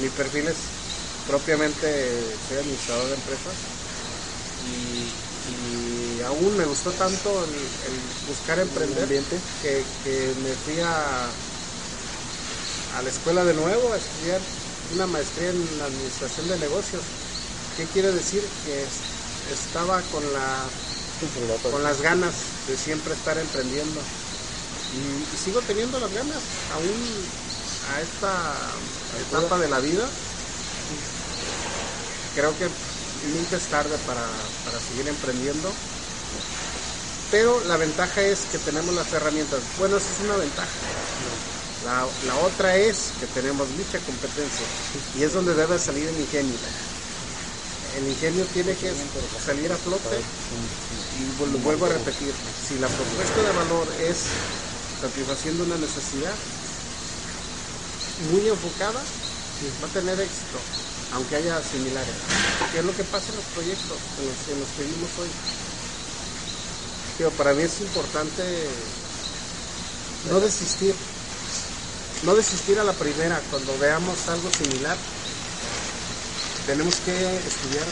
mi perfil es propiamente, soy administrador de empresas aún me gustó tanto el, el buscar emprender que, que me fui a, a la escuela de nuevo a estudiar una maestría en administración de negocios. ¿Qué quiere decir? Que es- estaba con, la, con las ganas de siempre estar emprendiendo. Y, y sigo teniendo las ganas, aún a esta etapa de la vida. Creo que nunca es tarde para, para seguir emprendiendo. Pero la ventaja es que tenemos las herramientas. Bueno, esa es una ventaja. La, otra es que tenemos mucha competencia y es donde debe salir el ingenio. El ingenio tiene que salir a flote y vuel- vuelvo a repetir, si la propuesta de valor es satisfaciendo una necesidad muy enfocada, va a tener éxito, aunque haya similares. ¿Qué es lo que pasa en los proyectos en los, en los que vivimos hoy? Digo, para mí es importante no desistir, no desistir a la primera cuando veamos algo similar. Tenemos que estudiar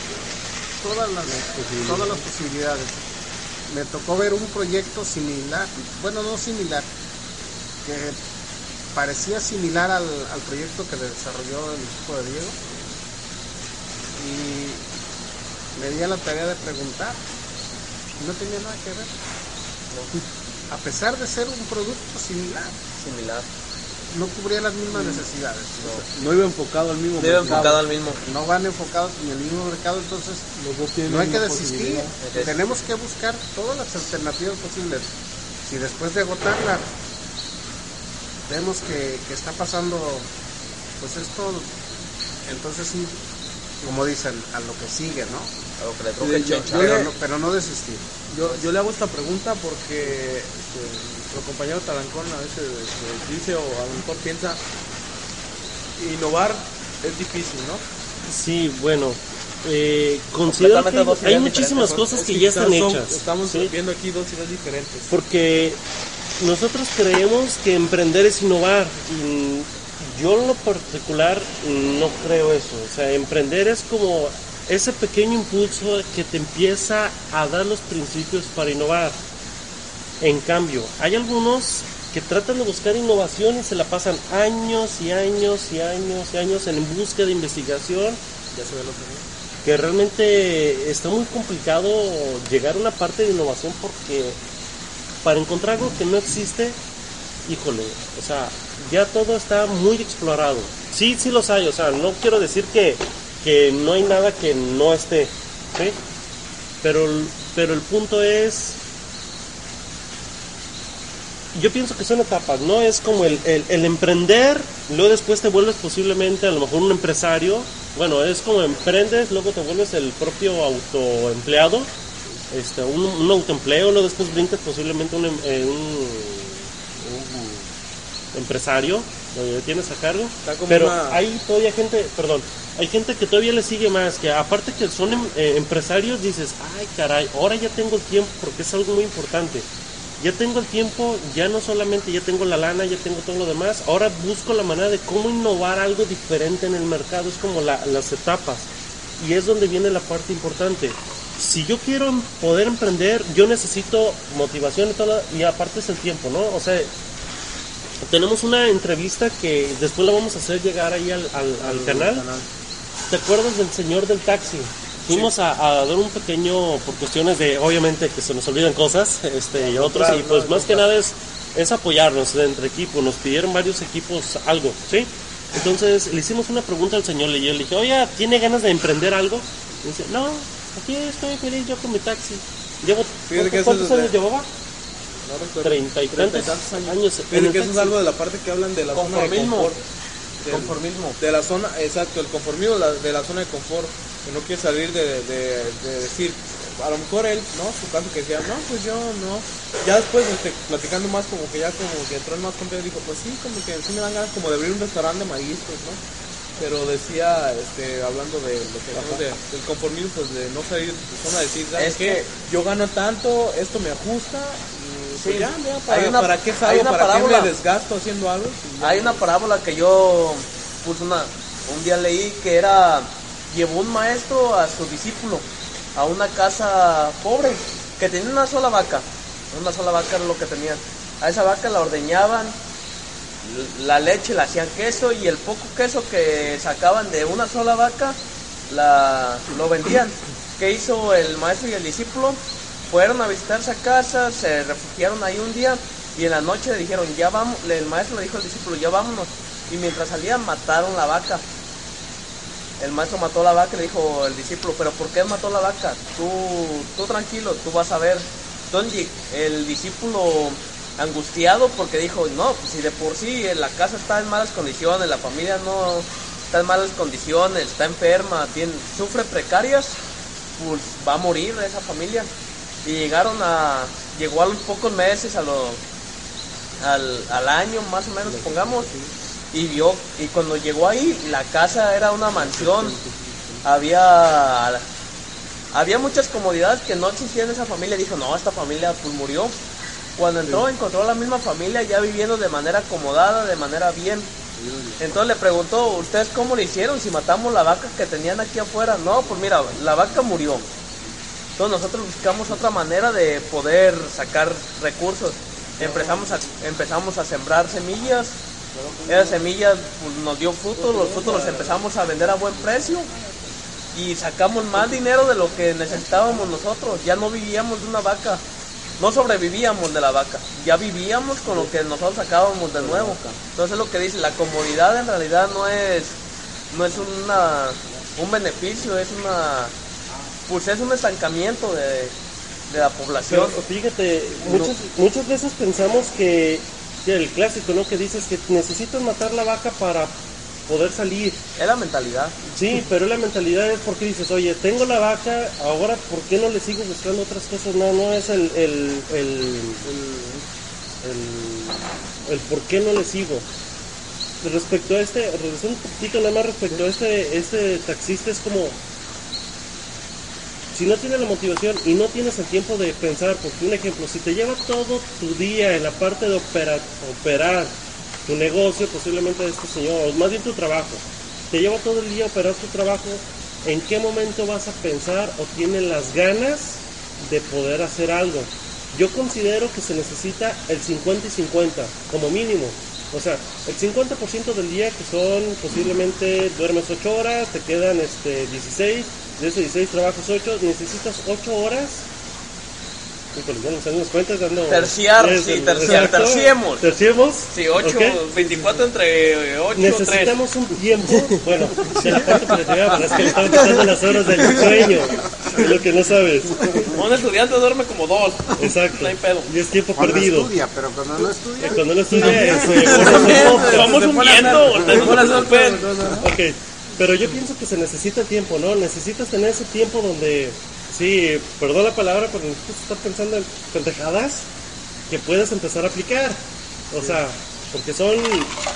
todas las, todas las posibilidades. Me tocó ver un proyecto similar, bueno, no similar, que parecía similar al, al proyecto que desarrolló el equipo de Diego. Y me di a la tarea de preguntar. No tenía nada que ver. A pesar de ser un producto similar, similar. no cubría las mismas necesidades. No iba enfocado al mismo Debe mercado. enfocado al mismo. No van enfocados en el mismo mercado, entonces Los dos tienen no hay que desistir. Tenemos que buscar todas las alternativas posibles. Si después de agotarla vemos que, que está pasando pues esto, entonces sí, como dicen, a lo que sigue, ¿no? A lo que le toque el Pero le- no, pero no desistir. Yo, yo le hago esta pregunta porque este, nuestro compañero Talancón a veces este, dice o a lo mejor piensa innovar es difícil, ¿no? Sí, bueno, eh, considero que hay, dos hay ideas muchísimas cosas Es que ya están son- hechas. Estamos ¿sí? viendo aquí dos ideas diferentes. Porque nosotros creemos que emprender es innovar. y yo en lo particular no creo eso. O sea, emprender es como ese pequeño impulso que te empieza a dar los principios para innovar. En cambio, hay algunos que tratan de buscar innovación y se la pasan años y años y años y años en busca de investigación Ya se ve lo que que realmente está muy complicado llegar a una parte de innovación porque para encontrar algo que no existe híjole, o sea, ya todo está muy explorado. Sí, sí los hay, o sea, no quiero decir que, que no hay nada que no esté, ¿sí? Pero, pero el punto es, yo pienso que son etapas, ¿no? Es como el, el, emprender, luego después te vuelves posiblemente a lo mejor un empresario, bueno, es como emprendes, luego te vuelves el propio autoempleado, este, un, autoempleo, luego después brincas posiblemente em- eh, un- un empresario, donde tienes a cargo, como pero una- hay todavía gente, perdón, hay gente que todavía le sigue más, que aparte que son em- eh, empresarios, dices, ay caray, ahora ya tengo el tiempo, porque es algo muy importante. Ya tengo el tiempo, ya no solamente ya tengo la lana, ya tengo todo lo demás, ahora busco la manera de cómo innovar algo diferente en el mercado, es como la- las etapas. Y es donde viene la parte importante. Si yo quiero em- poder emprender, yo necesito motivación y todo, y aparte es el tiempo, ¿no? O sea, tenemos una entrevista que después la vamos a hacer llegar ahí al, al- al canal. ¿Te acuerdas del señor del taxi? Fuimos a, a dar un pequeño, por cuestiones de, obviamente, que se nos olvidan cosas, este, y otros, y pues más que nada es, es apoyarnos de entre equipos, nos pidieron varios equipos algo, ¿sí? Entonces le hicimos una pregunta al señor, y yo le dije, oye, ¿tiene ganas de emprender algo? Y dice, no, aquí estoy feliz yo con mi taxi. Llevo, ¿Cuántos años llevaba? No recuerdo. Treinta y tantos años. el que eso es algo de la parte que hablan de la zona de confort. Del- Conformismo. De la zona, exacto, el conformismo de la, de la zona de confort, que no quiere salir de, de- de decir, a lo mejor él, ¿no? Su caso que decía, no, pues yo no. Ya después, este, platicando más, como que ya como que entró en más confianza, dijo, pues sí, como que sí me dan ganas como de abrir un restaurante de mariscos, ¿no? Pero decía, este, hablando de lo que hablamos de, del conformismo, pues de no salir de tu zona, de decir, ¿sabes Es que- Yo gano tanto, esto me ajusta, Sí. ya, ya, para, Hay una- ¿para qué hay una ¿Para qué parábola. me desgasto haciendo algo? Si Hay una parábola que yo puse una, un día leí que era, llevó un maestro a su discípulo a una casa pobre que tenía una sola vaca, una sola vaca era lo que tenían. A esa vaca la ordeñaban, la leche la hacían queso y el poco queso que sacaban de una sola vaca la, lo vendían. ¿Qué hizo el maestro y el discípulo? Fueron a visitar esa casa, se refugiaron ahí un día y en la noche le dijeron, ya vamos, el maestro le dijo al discípulo, ya vámonos. Y mientras salían mataron la vaca. El maestro mató la vaca y le dijo el discípulo, pero ¿por qué mató la vaca? Tú, tú tranquilo, tú vas a ver. Entonces el discípulo angustiado porque dijo, no, pues si de por sí la casa está en malas condiciones, la familia no está en malas condiciones, está enferma, sufre precarias, pues va a morir esa familia. Y llegaron a, llegó a los pocos meses, a lo, al, al año más o menos, pongamos, y vio, y cuando llegó ahí, la casa era una mansión, había, había muchas comodidades que no existían en esa familia, dijo, no, esta familia pues murió. Cuando entró, encontró a la misma familia ya viviendo de manera acomodada, de manera bien. Entonces le preguntó, ¿ustedes cómo le hicieron si matamos la vaca que tenían aquí afuera? No, pues mira, la vaca murió. Entonces nosotros buscamos otra manera de poder sacar recursos. Empezamos a, empezamos a sembrar semillas. Esas semillas pues, nos dio frutos, los frutos los empezamos a vender a buen precio y sacamos más dinero de lo que necesitábamos nosotros. Ya no vivíamos de una vaca, no sobrevivíamos de la vaca, ya vivíamos con lo que nosotros sacábamos de nuevo. Entonces lo que dice, la comodidad en realidad no es, no es una, un beneficio, es una, pues es un estancamiento de, de la población. Pero fíjate, muchas, muchas veces pensamos que, que el clásico, ¿no? Que dices que necesitas matar la vaca para poder salir. Es la mentalidad. Sí, pero la mentalidad es porque dices, oye, tengo la vaca, ahora ¿por qué no le sigo buscando otras cosas? No, no es el, el, el, el, el por qué no le sigo. Respecto a este, regresando un poquito nada más respecto a este, este taxista, es como, si no tienes la motivación y no tienes el tiempo de pensar, porque un ejemplo, si te lleva todo tu día en la parte de opera- operar tu negocio, posiblemente de este señor, o más bien tu trabajo, te lleva todo el día a operar tu trabajo, ¿en qué momento vas a pensar o tienes las ganas de poder hacer algo? Yo considero que se necesita el 50 y 50, como mínimo. O sea, el 50% del día que son posiblemente duermes 8 horas, te quedan este 16, de esos 16 trabajas 8, necesitas 8 horas Híjole, se nos cuentas dando... Terciar, tres, sí, terciar, exacto. terciemos. Terciemos. Sí, 8, Ok. 24 entre 8 3. Necesitamos un tiempo, bueno, de la parte operativa, pero es que le están quitando las horas del sueño, es lo que no sabes. Un estudiante duerme como dos. Exacto. No hay pedo. Y es tiempo Cuando perdido. estudia, pero cuando no estudia. Y cuando no estudia, es, eh, Somos un viento. ustedes no se preocupen. Ok, pero yo pienso que se necesita tiempo, ¿no? Necesitas tener ese tiempo donde, sí, perdón la palabra, pero necesitas estar pensando en pendejadas que puedas empezar a aplicar. O sea, porque son,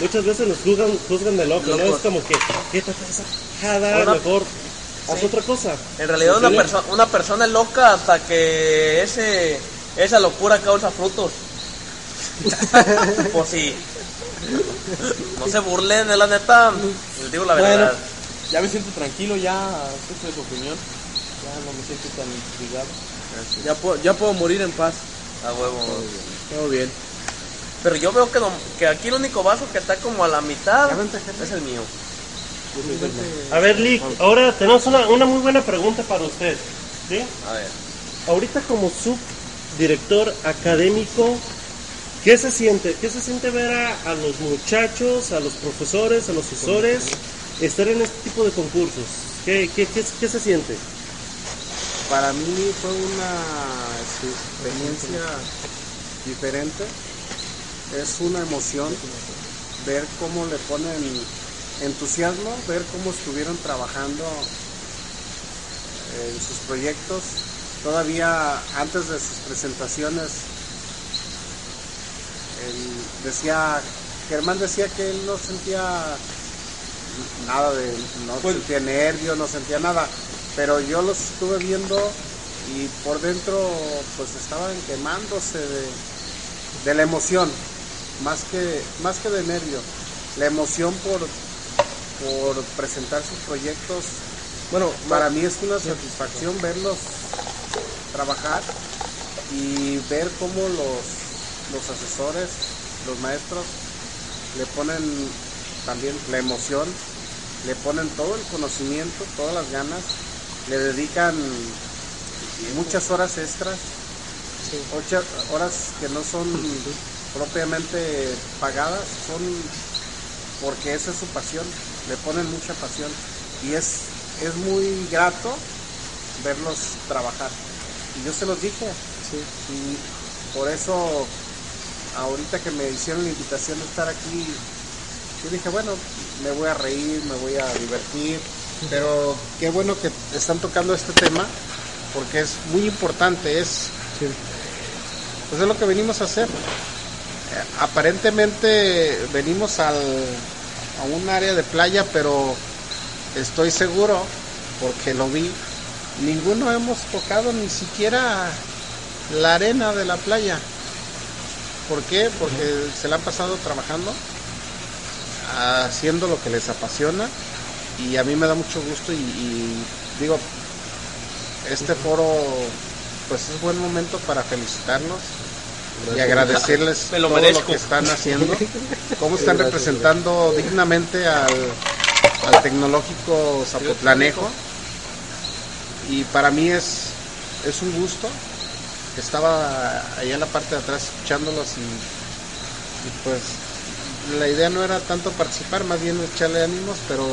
muchas veces nos juzgan, juzgan de loco, ¿no? Es como que, ¿qué te pasa? Jada, Una- mejor haz Sí. otra cosa. En realidad una, ¿Sí? perso- una persona es loca hasta que ese esa locura causa frutos. *laughs* Por si no se burlen, es la neta, les digo la Bueno, verdad. ya me siento tranquilo, ya escucho su opinión. Ya no me siento tan intrigado. Ya puedo, ya puedo morir en paz. A huevo. Todo bien. Pero yo veo que, no- que aquí el único vaso que está como a la mitad es el mío. A ver, Lick, ahora tenemos una, una muy buena pregunta para usted. ¿sí? A ver. Ahorita como subdirector académico, ¿qué se siente? ¿Qué se siente ver a, los muchachos, a los profesores, a los asesores estar en este tipo de concursos? ¿Qué, qué, qué, qué se siente? Para mí fue una experiencia diferente. Es una emoción ver cómo le ponen entusiasmo, ver cómo estuvieron trabajando en sus proyectos. Todavía antes de sus presentaciones, él decía, Germán decía que él no sentía nada de, no sentía nervio, no sentía nada, pero yo los estuve viendo y por dentro pues estaban quemándose de, de la emoción, más que, más que de nervio, la emoción por, por presentar sus proyectos. Bueno, para mí es una satisfacción verlos trabajar y ver cómo los, los asesores, los maestros, le ponen también la emoción, le ponen todo el conocimiento, todas las ganas, le dedican muchas horas extras, ocho horas que no son propiamente pagadas, son porque esa es su pasión, le ponen mucha pasión. Y es, es muy grato verlos trabajar. Y yo se los dije, y por eso ahorita que me hicieron la invitación de estar aquí, yo dije, bueno, me voy a reír, me voy a divertir, pero qué bueno que están tocando este tema, porque es muy importante, es, pues es lo que venimos a hacer. Aparentemente venimos al, a un área de playa, pero estoy seguro, porque lo vi, ninguno hemos tocado ni siquiera la arena de la playa. ¿Por qué? Porque se la han pasado trabajando, haciendo lo que les apasiona y a mí me da mucho gusto y, y digo, este foro pues es buen momento para felicitarlos y agradecerles Me lo todo lo que están haciendo, *laughs* cómo están representando dignamente al, al tecnológico Zapotlanejo. y para mí es, es un gusto. Estaba allá en la parte de atrás escuchándolos y, y pues la idea no era tanto participar, más bien echarle ánimos, pero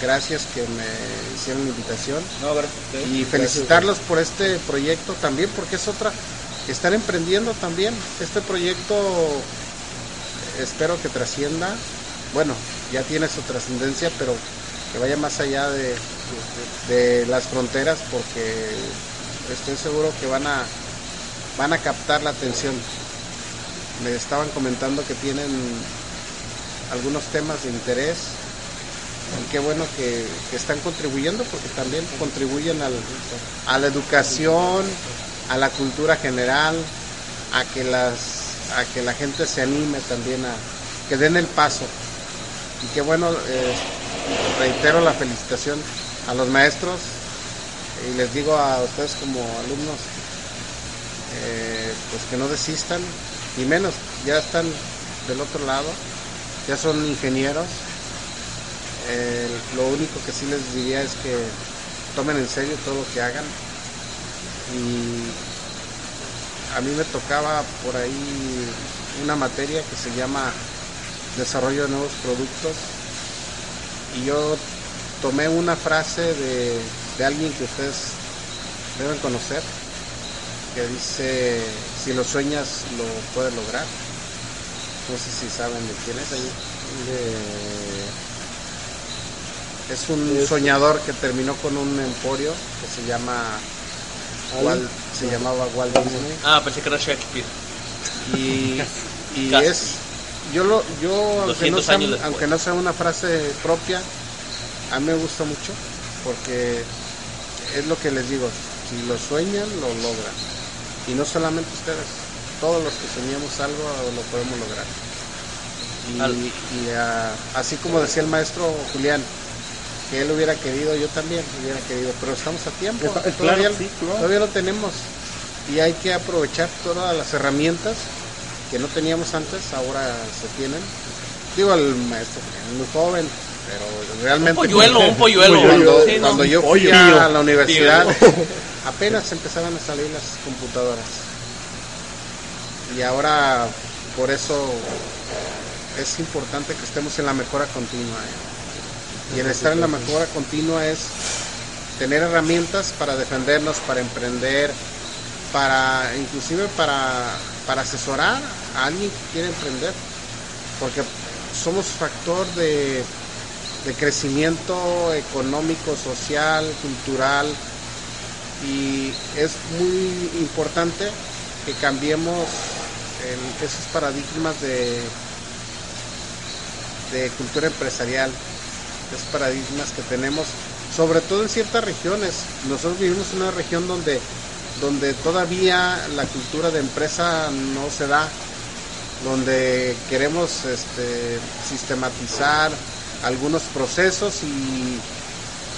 gracias que me hicieron la invitación No, gracias a ustedes. y felicitarlos por este proyecto también, porque es otra, están emprendiendo también. Este proyecto espero que trascienda, bueno, ya tiene su trascendencia, pero que vaya más allá de, de las fronteras, porque estoy seguro que van a, van a captar la atención. Me estaban comentando que tienen algunos temas de interés y qué bueno que, que están contribuyendo porque también contribuyen al- a la educación, a la cultura general, a que las a que la gente se anime también a que den el paso. Y qué bueno, eh, reitero la felicitación a los maestros y les digo a ustedes como alumnos eh, pues que no desistan y menos ya están del otro lado ya son ingenieros. Lo único que sí les diría es que tomen en serio todo lo que hagan. Y a mí me tocaba por ahí una materia que se llama desarrollo de nuevos productos y yo tomé una frase de alguien que ustedes deben conocer que dice si lo sueñas lo puedes lograr no sé si saben de quién es De- es un soñador que terminó con un emporio que se llama Walt- se llamaba Walt Disney. Ah, pensé que era Shakespeare. y, *laughs* y es yo lo yo aunque no 200 sea aunque no sea una frase propia a mí me gusta mucho porque es lo que les digo si lo sueñan lo logran y no solamente ustedes todos los que soñemos algo lo podemos lograr y, Al- y, ah, así como decía el maestro Julián que él hubiera querido yo también hubiera querido pero estamos a tiempo Está- claro, todavía, sí, claro. todavía lo tenemos y hay que aprovechar todas las herramientas que no teníamos antes, ahora se tienen. Digo, el maestro es muy joven, pero realmente... Un polluelo, un polluelo. *laughs* Cuando, Sí, ¿no? cuando yo fui Pollo. a la universidad, Tío. Apenas empezaban a salir las computadoras. Y ahora, por eso, es importante que estemos en la mejora continua. ¿eh? Y el estar en la mejora continua es tener herramientas para defendernos, para emprender, para inclusive para, para asesorar a alguien que quiere emprender. Porque somos factor de, de crecimiento económico, social, cultural y es muy importante que cambiemos esos paradigmas de, de cultura empresarial, esos paradigmas que tenemos, sobre todo en ciertas regiones. Nosotros vivimos en una región donde, donde todavía la cultura de empresa no se da, donde queremos este, sistematizar algunos procesos y,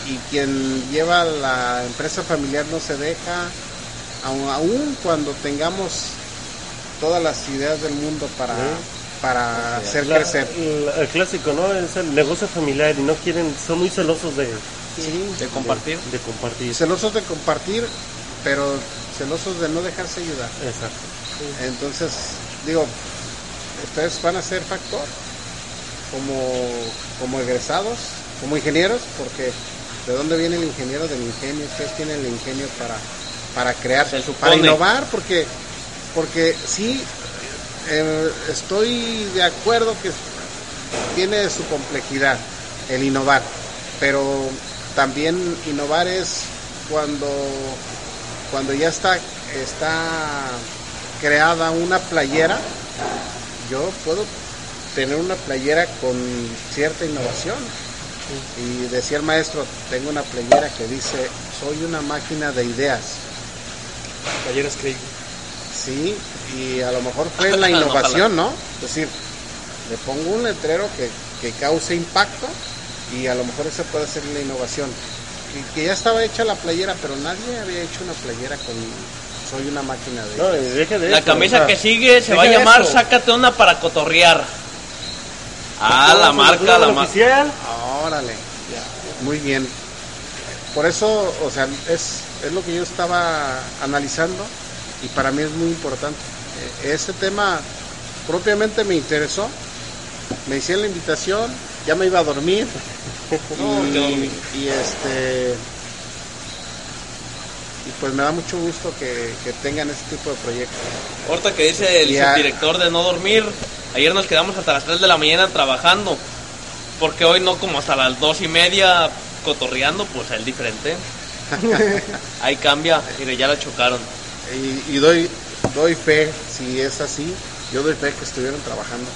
y quien lleva la empresa familiar no se deja, aun, aun cuando tengamos todas las ideas del mundo para, para hacer La- crecer. la- el clásico, ¿no? Es el negocio familiar y no quieren, son muy celosos de, De compartir. de compartir. Celosos de compartir, pero celosos de no dejarse ayudar. Exacto. Entonces, digo, ustedes van a ser factor como, como egresados, como ingenieros, porque ¿de dónde viene el ingeniero del ingenio? Ustedes tienen el ingenio para, para crear, para innovar, porque, porque sí, eh, estoy de acuerdo que tiene su complejidad el innovar, pero también innovar es cuando, cuando ya está, está creada una playera, yo puedo tener una playera con cierta innovación. Y decía el maestro, tengo una playera que dice, soy una máquina de ideas. Talleres Craig. Sí, y a lo mejor fue *laughs* la innovación, ¿no? Es decir, le pongo un letrero que, que cause impacto y a lo mejor esa puede ser la innovación. Y que ya estaba hecha la playera, pero nadie había hecho una playera con soy una máquina de No, deje de La eso, camisa o sea, que sigue se va a llamar eso. Sácate una para cotorrear. Ah, la marca, la marca. oficial. Órale, muy bien. Por eso, o sea, es, es lo que yo estaba analizando y para mí es muy importante. Este tema propiamente me interesó, me hicieron la invitación, ya me iba a dormir *laughs* y, y este y pues me da mucho gusto que, que tengan este tipo de proyectos. Ahorita que dice el Ya. subdirector de no dormir, ayer nos quedamos hasta las 3 de la mañana trabajando, porque hoy no como hasta las 2 y media cotorreando, pues es diferente. *laughs* Ahí cambia, mire, ya la chocaron. Y, y doy, doy fe, si es así, yo doy fe que estuvieron trabajando.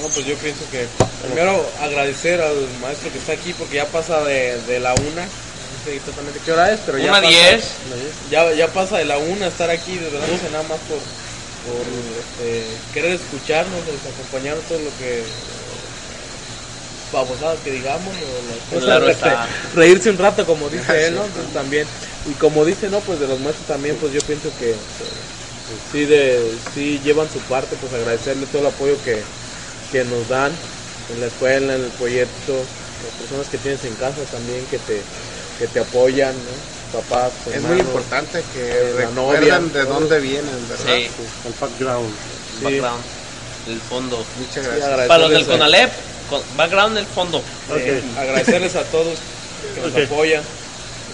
No, pues yo pienso que primero agradecer al maestro que está aquí porque ya pasa de, de la una. No sé exactamente qué hora es, pero ya Una pasa, 10. Ya, ya pasa de la una estar aquí, desvelándose nada más por, por este, querer escucharnos, pues, acompañarnos todo lo que babosadas que digamos o las cosas, Claro este, *laughs* reírse un rato como dice él, ¿no? Entonces, también y como dice no pues de los maestros también pues yo pienso que eh, sí de sí llevan su parte pues agradecerle todo el apoyo que, que nos dan en la escuela en el proyecto las personas que tienes en casa también que te que te apoyan ¿no? Papás, Es hermanos. muy importante que eh, recuerden novia, de dónde vienen, ¿verdad? Sí, El background. background, el fondo. Muchas gracias. Para los del Conalep, con- background el fondo. eh, agradecerles a todos que nos Ok. apoyan.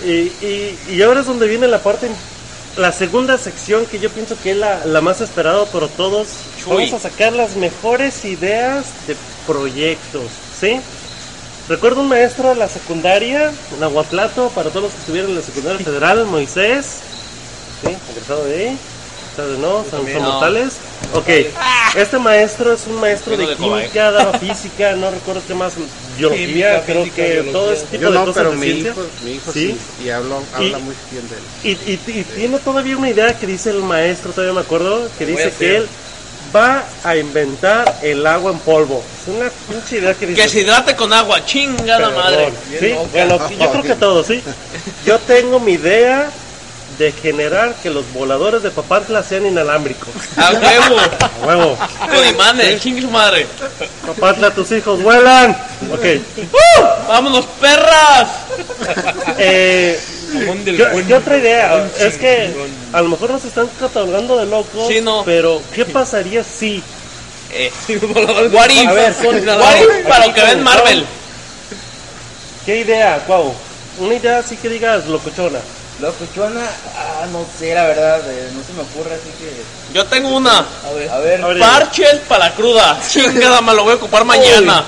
Y, y, y ahora es donde viene la parte, la segunda sección que yo pienso que es la, la más esperada por todos. Chuy. Vamos a sacar las mejores ideas de proyectos, ¿sí? Recuerdo un maestro de la secundaria, Nahuatlato, para todos los que estuvieron en la secundaria federal, Moisés, ¿sí? Egresado de ahí. ¿Sabes, no? Son, también. son No. mortales. Ok, este maestro es un maestro de química, daba física, no recuerdo qué más, biología, Química, creo física, que biología. todo ese tipo Yo de no, cosas pero de mi ciencia. hijo, mi hijo Sí. sí, y hablo, habla Y- muy bien de él. Y, y- y tiene todavía una idea que dice el maestro, todavía me acuerdo, que dice que él va a inventar el agua en polvo. Es una pinche idea que dice. Que se hidrate con agua, chingada madre. Sí, bueno, yo creo que todo, sí. Yo tengo mi idea de generar que los voladores de Papantla sean inalámbricos. A huevo, A huevo. con imanes, chingue su madre. Papantla, tus hijos vuelan. Ok. ¡Vámonos, perras! Eh, del ¿qué, buen. qué otra idea? Es que a lo mejor nos están catalogando de locos. Sí, no. Pero, ¿qué pasaría si Eh, *laughs* what if? A ver, *laughs* son What inalámbricos. if para lo que ven Marvel. *laughs* ¿Qué idea, Cuau? Una idea así que digas locochona. Locochona, ah, no sé, la verdad, eh, no se me ocurre, así que. Yo tengo una. A ver, A ver, A ver, Parches para la cruda. Chingada, me lo voy a ocupar mañana.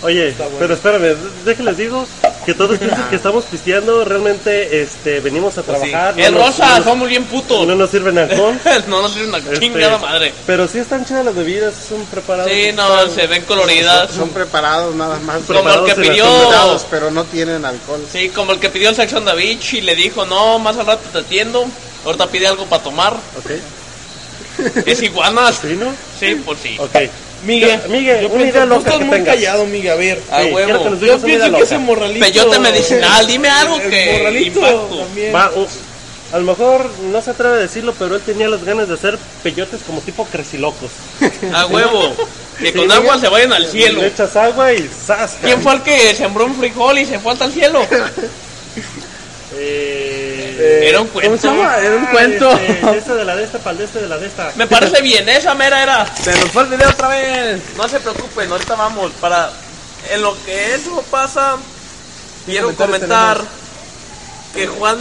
Oye, pero espérame, déjenles digo que todos piensan que estamos pisteando, realmente este, venimos a trabajar. Es no nos- rosa, no- somos bien putos. No nos sirven alcohol. *laughs* No nos sirve una Este, chingada madre. Pero sí están chidas las bebidas, son preparados. Sí, no, se ven coloridas. Son preparados nada más. Como el que pidió. Preparados, pero no tienen alcohol. Sí, como el que pidió el Sex on the Beach y le dijo, no, más al rato te atiendo. Ahorita pide algo para tomar. Ok, Es iguanas. ¿sí, no? Sí, pues sí. Ok. Miguel, Yo- Miguel, yo pienso- tú estás que muy tengas. callado, Miguel, a ver. A Sí, quiero que huevo. Yo pienso que ese morralito... Peyote *laughs* medicinal, dime algo el que morralito impacto. también. Va, u- a lo mejor no se atreve a decirlo, pero él tenía las ganas de hacer peyotes como tipo crecilocos. A *laughs* huevo. *laughs* Que con Sí, agua se vayan al cielo. Le echas agua y ¡zas! ¿Quién fue el que sembró un frijol y se fue hasta el cielo? Eh, Era un ¿Cómo se cuento. llama? Era un ah, cuento. Este, este de la de esta, pal de este de la de esta. Me parece bien, esa mera era. Se nos fue el video otra vez. No se preocupen, ahorita vamos. Para en lo que eso pasa, quiero comentarios comentar que Juan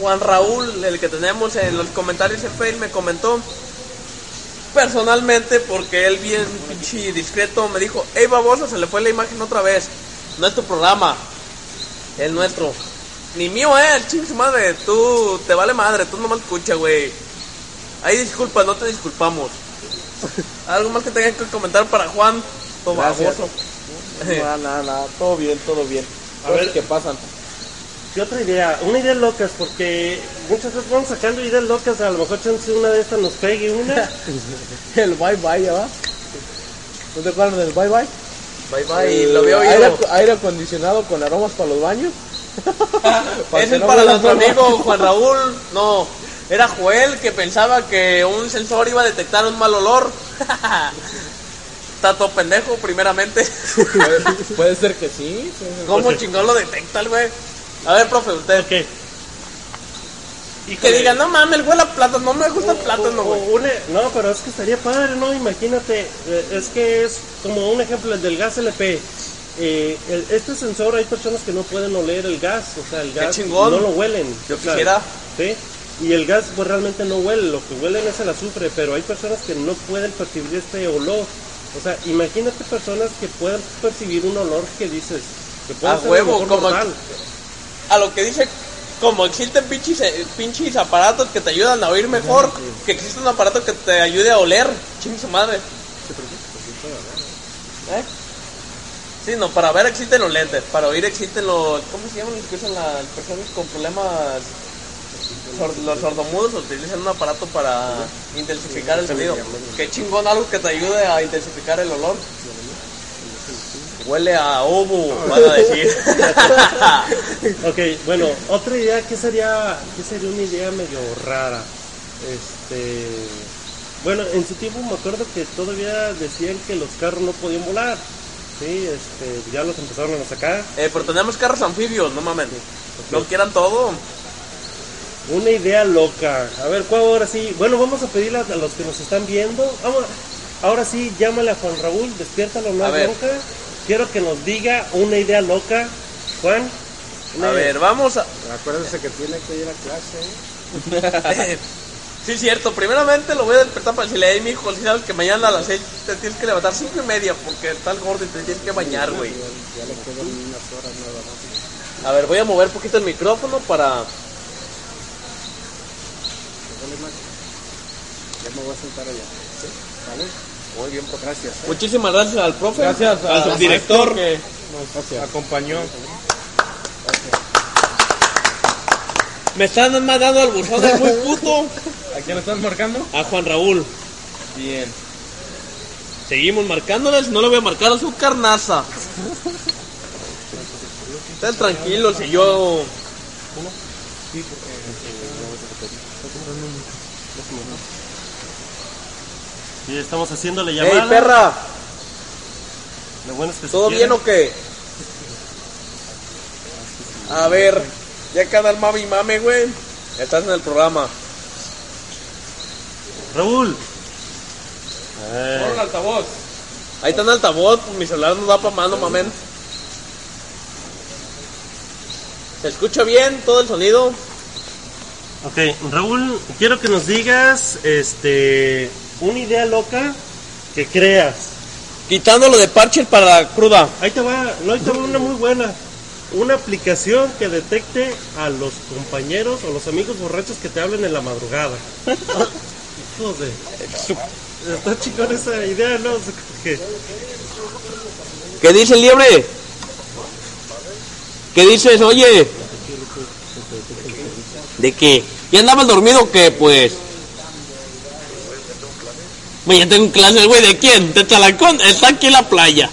Juan Raúl, el que tenemos en los comentarios en Facebook, me comentó personalmente porque él bien pinche discreto me dijo, hey baboso, se le fue la imagen otra vez. No es tu programa, es nuestro. Ni mío, eh, ching su madre, tú te vale madre, tú nomás escucha, güey. Ahí disculpa, no te disculpamos. *laughs* Algo más que tengan que comentar para Juan, baboso. Nada, nada, nada. Todo bien, todo bien. A ver qué pasan. ¿Qué otra idea? Una idea locas, porque muchas veces vamos sacando ideas locas, a lo mejor chance una de estas nos pegue una. *laughs* El bye bye, ¿ya va? ¿No te acuerdas del bye bye? Bye bye, El lo veo aire acondicionado con aromas para los baños. Ese es para nuestro amigo Juan Raúl. No, era Joel que pensaba que un sensor iba a detectar un mal olor. Está todo pendejo, primeramente. Puede, ser que sí. ¿Cómo Ok. chingón lo detecta el güey? A ver, profe, usted. Ok. Y que diga, no mames, huele a plátano, no me gusta el plátano, güey. no, pero es que estaría padre, ¿no? Imagínate, eh, es que es como un ejemplo, el del gas LP. Eh, el- este sensor hay personas que no pueden oler el gas, o sea, el gas no lo huelen. Yo quisiera. ¿sí? Y el gas pues realmente no huele, lo que huelen es el azufre, pero hay personas que no pueden percibir este olor. O sea, imagínate personas que puedan percibir un olor que dices, que puede A ser huevo, como- mortal. A lo que dice, como existen pinches, eh, pinches aparatos que te ayudan a oír mejor, que existe un aparato que te ayude a oler. Chingue su madre. ¿Eh? Sí, no, para ver existen los lentes, para oír existen los. ¿Cómo se llaman los que usan las personas con problemas? los sordomudos utilizan un aparato para intensificar el sonido. Qué chingón algo que te ayude a intensificar el olor. Huele a ovo, van a decir. *laughs* Ok, bueno, otra idea que sería, que sería una idea medio rara. Este, bueno, en su tiempo me acuerdo que todavía decían que los carros no podían volar. Sí, este, ya los empezaron a sacar. Eh, pero tenemos carros anfibios, no mames. No quieran todo. Una idea loca. A ver, ¿cuál ahora sí? Bueno, vamos a pedirle a los que nos están viendo. Vamos, ahora sí, llámale a Juan Raúl, despiértalo, no A hay ver. bronca. Quiero que nos diga una idea loca. Juan. A idea. ver, vamos a... Acuérdense que tiene que ir a clase. ¿eh? *laughs* *laughs* Sí, cierto. Primeramente lo voy a despertar para decirle, hey, mi hijo, si sabes que mañana a las 6 te tienes que levantar 5 y media porque estás gordo y te tienes que bañar, güey. Ya le quedan unas horas nada más. A ver, voy a mover un poquito el micrófono para... Ya me voy a sentar allá. ¿Sí? ¿Vale? Muy bien, pues gracias. ¿eh? Muchísimas gracias al profe. Gracias al subdirector. que Gracias. nos acompañó. Me están mandando al buzón es muy puto. *laughs* ¿A quién le están marcando? A Juan Raúl. Bien. Seguimos marcándoles, no le voy a marcar a su carnaza. Estén tranquilos y yo... Sí, estamos haciéndole Hey, llamada. perra, Lo bueno es que si ¿todo bien o qué? A ver, ya cada el mami y mame, güey. Estás en el programa. Raúl. Eh, Pon el altavoz. Ahí está en altavoz, mi celular no da pa' mano, mamen. ¿Se escucha bien todo el sonido? ok, Raúl, quiero que nos digas este una idea loca que creas. Quitándolo de parche para la cruda. Ahí te va, no, ahí te va una muy buena. Una aplicación que detecte a los compañeros o los amigos borrachos que te hablen en la madrugada. *laughs* De- Está chingón esa idea, ¿no? ¿Qué dice el liebre? ¿Qué dices? Oye. ¿De qué? ¿Ya andabas dormido o qué, pues? Güey, ya tengo clases, güey, ¿de quién? ¿De Talacón? Está aquí en la playa.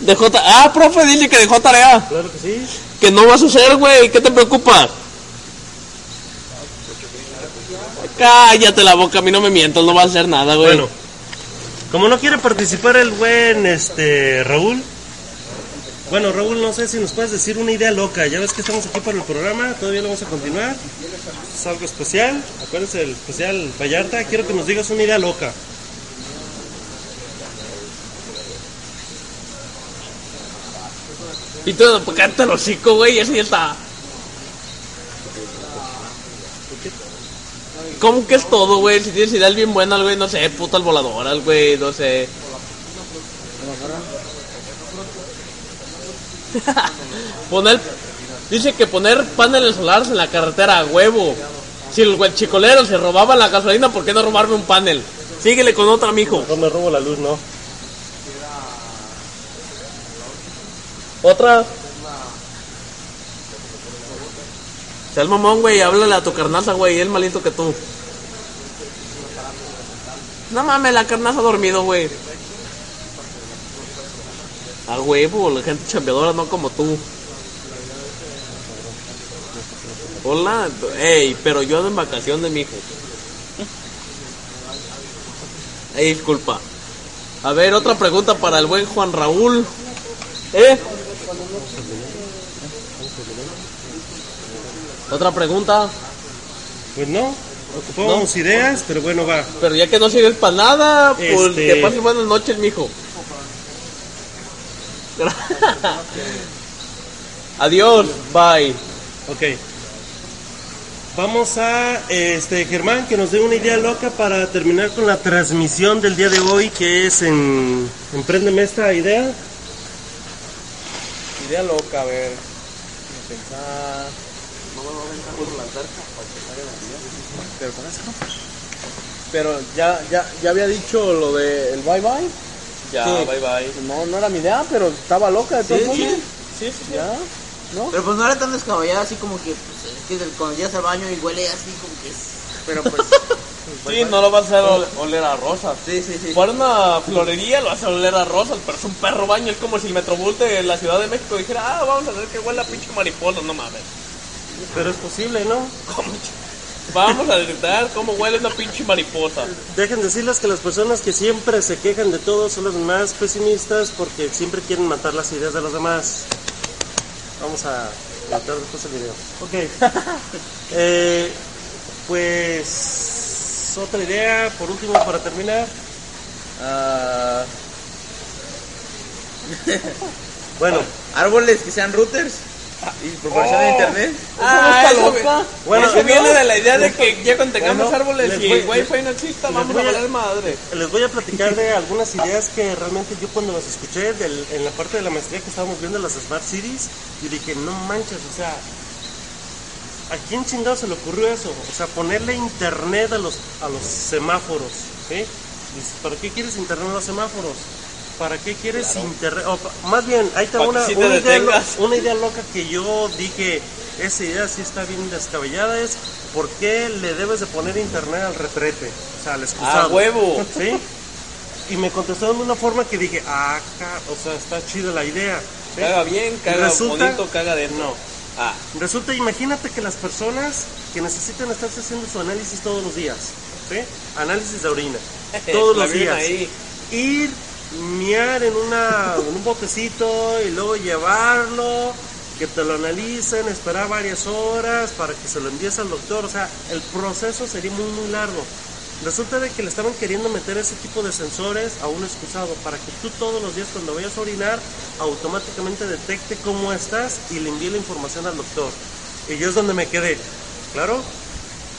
Dejó ta- Ah, profe, dice que dejó tarea. Claro que sí. Que no vas a hacer, güey. ¿Qué te preocupas? Cállate la boca, a mí no me mientas, no vas a hacer nada, güey. Bueno, como no quiere participar el buen este Raúl, bueno Raúl, no sé si nos puedes decir una idea loca. Ya ves que estamos aquí para el programa, todavía lo vamos a continuar. Es algo especial, acuérdense del especial Vallarta. Quiero que nos digas una idea loca. Y todo, el hocico, güey, ya está. ¿Cómo que es todo, güey? Si tienes ideas bien buenas, güey, no sé, putas voladoras, güey, no sé. *laughs* poner, dice que poner paneles solares en la carretera huevo. Si el chicolero se robaba la gasolina, ¿por qué no robarme un panel? Síguele con otra, mijo. No me robo la luz, ¿no? Otra. Sea el mamón, güey, háblale a tu carnaza, güey, es malito que tú. No mames, la carnaza dormido, güey. A huevo, la gente chambeadora, no como tú. Hola, ey, pero yo ando en vacaciones, mijo. Ey, disculpa. A ver, otra pregunta para el buen Juan Raúl. ¿Eh? Otra pregunta, Pues no, ocupamos ideas, pero bueno, va. pero ya que no sirves para nada, pues Este- que pases buenas noches, mijo. *laughs* Adiós, bye. Ok. Vamos a este Germán que nos dé una idea loca para terminar con la transmisión del día de hoy que es en Empréndeme esta idea. Idea loca, a ver. Pero con eso. Pero ya, ya, ya había dicho lo de el bye bye. Ya, Sí. bye bye. No, no era mi idea, pero estaba loca de todos Sí, modos. sí. Sí, sí, sí. Ya. Pero pues no era tan descabellada así como que, pues, es que cuando llegas al baño y huele así como que es... Pero pues. *laughs* Sí, no lo vas a hacer ol- oler a rosas. Sí, sí, sí. Fuera una florería lo vas a oler a rosas, pero es un perro baño. Es como si el Metrobús de la Ciudad de México dijera, ah, vamos a ver que huele a pinche mariposa, no mames. Pero es posible, ¿no? ¿Cómo ch- Vamos a gritar cómo huele una pinche mariposa. Dejen decirles que las personas que siempre se quejan de todo son las más pesimistas porque siempre quieren matar las ideas de los demás. Vamos a matar después el video. Ok. *laughs* Eh, pues otra idea, por último, para terminar. Ah, *laughs* Bueno, árboles que sean routers y proporcionen internet. Ah, está eso, loca. Bueno, eso viene de la idea de que ya cuando tengamos Bueno, árboles les y wifi no exista, vamos a- valer madre. les voy a platicar de algunas ideas que realmente yo cuando las escuché del- en la parte de la maestría que estábamos viendo las Smart Cities, yo dije, no manches, o sea, ¿a quién chingado se le ocurrió eso? O sea, ponerle internet a los, a los semáforos, ¿sí? Dices, ¿para qué quieres internet a los semáforos? ¿Para qué quieres internet? O pa- más bien, ahí Para una, te una, idea, una loca que yo dije, esa idea sí está bien descabellada, es ¿por qué le debes de poner internet al retrete? O sea, al excusado. ¡A huevo! ¿Sí? Y me contestaron de una forma que dije, ah, o sea, está chida la idea. ¿sí? Caga bien, caga Resulta- bonito, caga de No. Ah, Resulta, imagínate que las personas que necesitan estarse haciendo su análisis todos los días, ¿sí? Análisis de orina, *laughs* todos los días. ahí. Ir, miar en, una, en un botecito y luego llevarlo, que te lo analicen, esperar varias horas para que se lo envíes al doctor. O sea, el proceso sería muy, muy largo. Resulta de que le estaban queriendo meter ese tipo de sensores a un excusado para que tú todos los días cuando vayas a orinar automáticamente detecte cómo estás y le envíe la información al doctor. Y yo es donde me quedé. ¿Claro?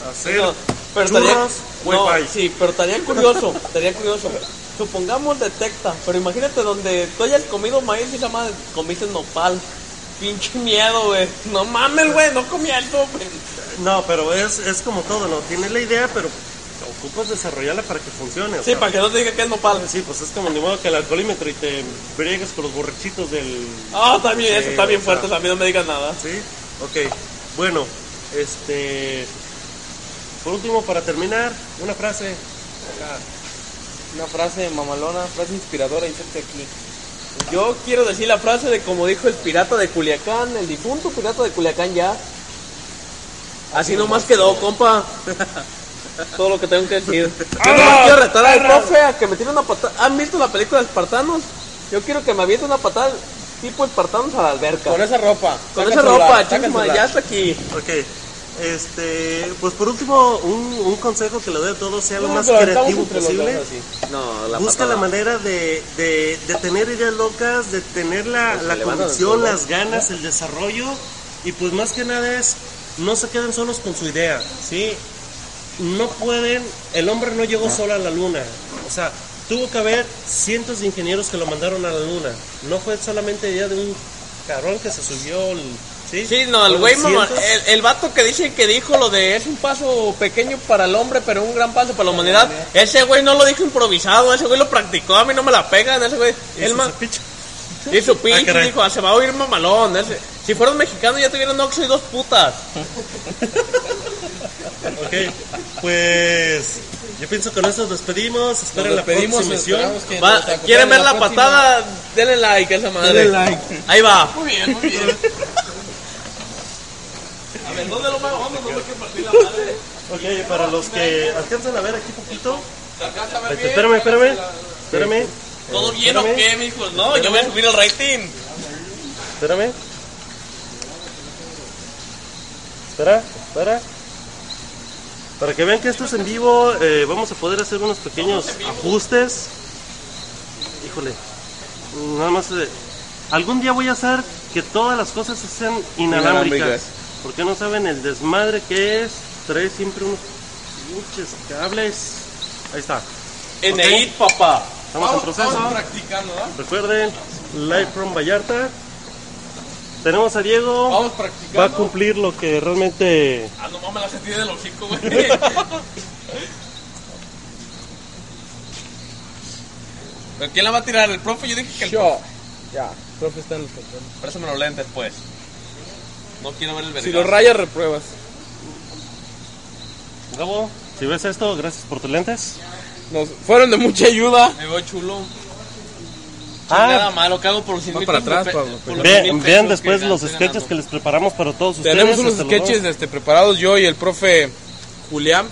Hacer pero estaría, no, sí, pero estaría curioso, estaría curioso. Supongamos detecta, pero imagínate donde tú hayas comido maíz y esa madre comiste nopal. Pinche miedo, güey. No mames, güey, no comí esto, güey. No, pero es, es como todo, ¿no? Tienes la idea, pero ocupas desarrollarla para que funcione. o Sí, sea, para que no te diga que es nopal. Sí, pues es como ni modo que el alcoholímetro y te briegues con los borrachitos del... Ah, también, eso está bien sea, fuerte, a mí no me digas nada. ¿Sí? Ok, bueno, este... Por último, para terminar, una frase. Acá. Una frase mamalona, frase inspiradora, inserte aquí. Yo quiero decir la frase de como dijo el pirata de Culiacán, el difunto pirata de Culiacán ya. Así nomás quedó, compa. *laughs* Todo lo que tengo que decir. Yo nomás quiero retar al profe a que me tire una patada. ¿Han visto la película de Espartanos? Yo quiero que me aviente una patada tipo Espartanos a la alberca. Con esa ropa. Con esa ropa, chisma, ya está aquí. Ok. Este, pues por último, un, un consejo que le doy a todos, sea lo No, más creativo posible. dos así. No, la Busca patada. la manera de, de, de tener ideas locas, de tener la, Pues la convicción, las ganas, el desarrollo. Y pues más que nada es, no se queden solos con su idea, ¿sí? No pueden, el hombre no llegó solo a la luna. O sea, tuvo que haber cientos de ingenieros que lo mandaron a la luna. No fue solamente idea de un cabrón que se subió, el- ¿sí? Sí, no, el güey, mamá, el, el vato que dice que dijo lo de es un paso pequeño para el hombre, pero un gran paso para la humanidad. Ese güey no lo dijo improvisado, ese güey lo practicó, a mí no me la pegan, ese güey. Él Hizo ma- su hizo *laughs* pinche, Ah, dijo, "Ah, se va a oír mamalón. ese- si fueras mexicano ya tuvieran Oxxo y dos putas. *laughs* Ok, pues yo pienso que con eso nos despedimos. Esperen la despedimos, próxima emisión. Va, ¿Quieren ver la, próxima. patada? Denle like a esa madre. Denle like. Ahí va. Muy bien, muy bien. *laughs* A ver, ¿dónde lo vamos? No me quiero partir la madre. Ok, para los que alcanzan a ver aquí poquito. ¿Se alcanza a ver Este, bien? espérame, espérame. Espérame. ¿Todo bien o qué, mijo? No, yo voy a subir el rating. Espérame. Espera, espera. Para que vean que esto es en vivo, eh, vamos a poder hacer unos pequeños ajustes. Híjole, nada más. eh, algún día voy a hacer que todas las cosas sean inalámbricas. Porque no saben el desmadre que es. Trae siempre unos pinches cables. Ahí está. En Ok. EIT, papá. Estamos en proceso. practicando, ¿no? Recuerden, live from Vallarta. Tenemos a Diego. Vamos Va a practicando. cumplir lo que realmente. Ah, no mames, la sentí del hocico, güey. *laughs* ¿Pero quién la va a tirar? ¿El profe? Yo dije que el profe. Yo. Ya, profe está en el control. Préstame los lentes, pues. No quiero ver el vergazo. Si lo rayas, repruebas. Gabo, si ves esto, gracias por tus lentes. Nos fueron de mucha ayuda. Me veo chulo. Ah. Nada malo hago por los Va 100 para atrás, Pablo, por los Ve- 100 mil vean pesos después los sketches ganando. que les preparamos para todos ustedes. Tenemos unos sketches este, preparados yo y el profe Julián.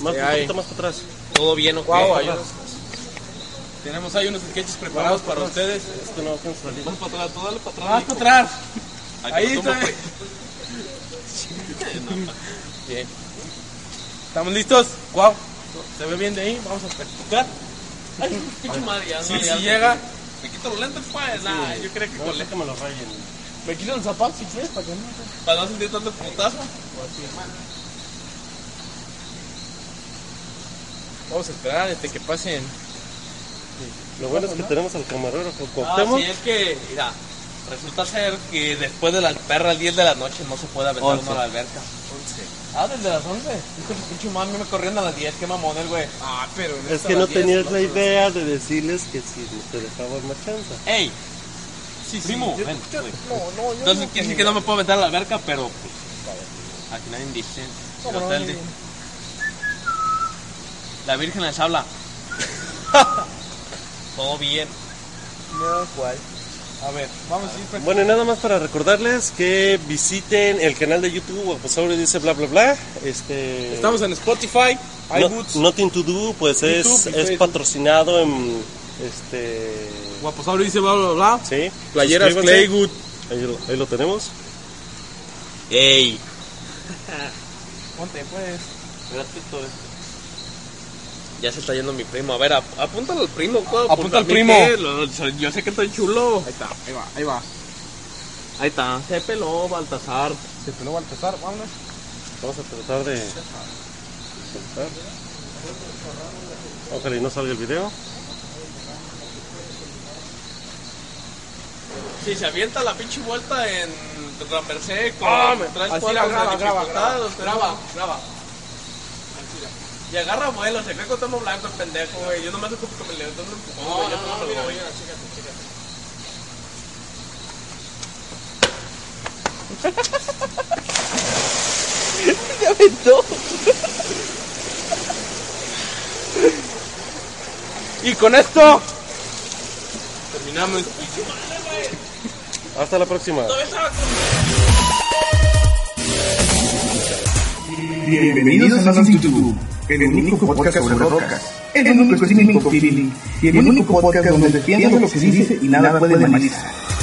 Más, poquito más para atrás. Todo bien, ¿o qué? Guau, ayúdanos. Tenemos ahí unos sketches preparados para ustedes. Esto no. Vamos para atrás, tú dale para atrás. Para atrás. Ahí Ahí está. Bien. ¿Estamos listos? Guau. ¿Se ve bien de ahí? Vamos a practicar. Ay, pinche madre, ya, Sí, ya. llega. Me quito los lentes, pues. Nah, yo creo que No, con que me lo rayen. Me quito los zapatos si quieres para que no. Para no sentir tanto putazo. Vamos a esperar este que pasen. Lo bueno es que tenemos al camarógrafo Ah, sí, es que, mira, resulta ser que después de las perras 10 de la noche no se puede aventar Once. uno a la alberca. Ah, desde las 11. Hijo de pinche mami, me corrieron a las 10. Qué mamón el güey. Ah, pero en Es que no las 10, tenías ¿no? la idea de decirles que si te dejaban más chance. ¡Ey! Sí, sí, Primo, yo- ven, yo- güey. No, no, yo Entonces no quiere decir que no me puedo aventar a la alberca, pero pues. Aquí nadie dice. ¿Cómo El no? hotel de- La Virgen les habla. *laughs* Todo bien. No, ¿cuál? A ver, vamos a ir practicando. Bueno, y nada más para recordarles que visiten el canal de YouTube, Guaposaurio dice bla bla bla. Este, Estamos en Spotify, No- iBoots, Nothing to Do, pues es, patrocinado en este. Guaposaurio dice bla bla bla. Sí. Playeras. Playgood. Ahí lo, ahí lo tenemos. ¡Ey! *laughs* Ponte pues. Gratuito, eh. Ya se está yendo mi primo. A ver, ap- apúntalo al primo. ¿cuál? Apunta al primo. lo- yo sé que estoy chulo. Ahí está, ahí va, ahí va. Ahí está. Se peló, Baltasar. Se peló Baltasar, vámonos. Vamos a tratar de. Ojalá y no salga el video. Si se avienta la pinche vuelta en Rambercé con Ah, me- tres así cuadras la graba, de graba, dificultad, graba, graba, graba. Y agarra vuelo, se cree que estamos blanco el pendejo, güey. Yo nomás ocupo que me levantó un empujón, güey. Yo no, me lo voy. Se aventó. *laughs* Y con esto terminamos. Hasta la próxima. Bienvenidos a Do, el único podcast sobre rocas, el único streaming y el único podcast donde defiende lo que se dice y nada puede analizar.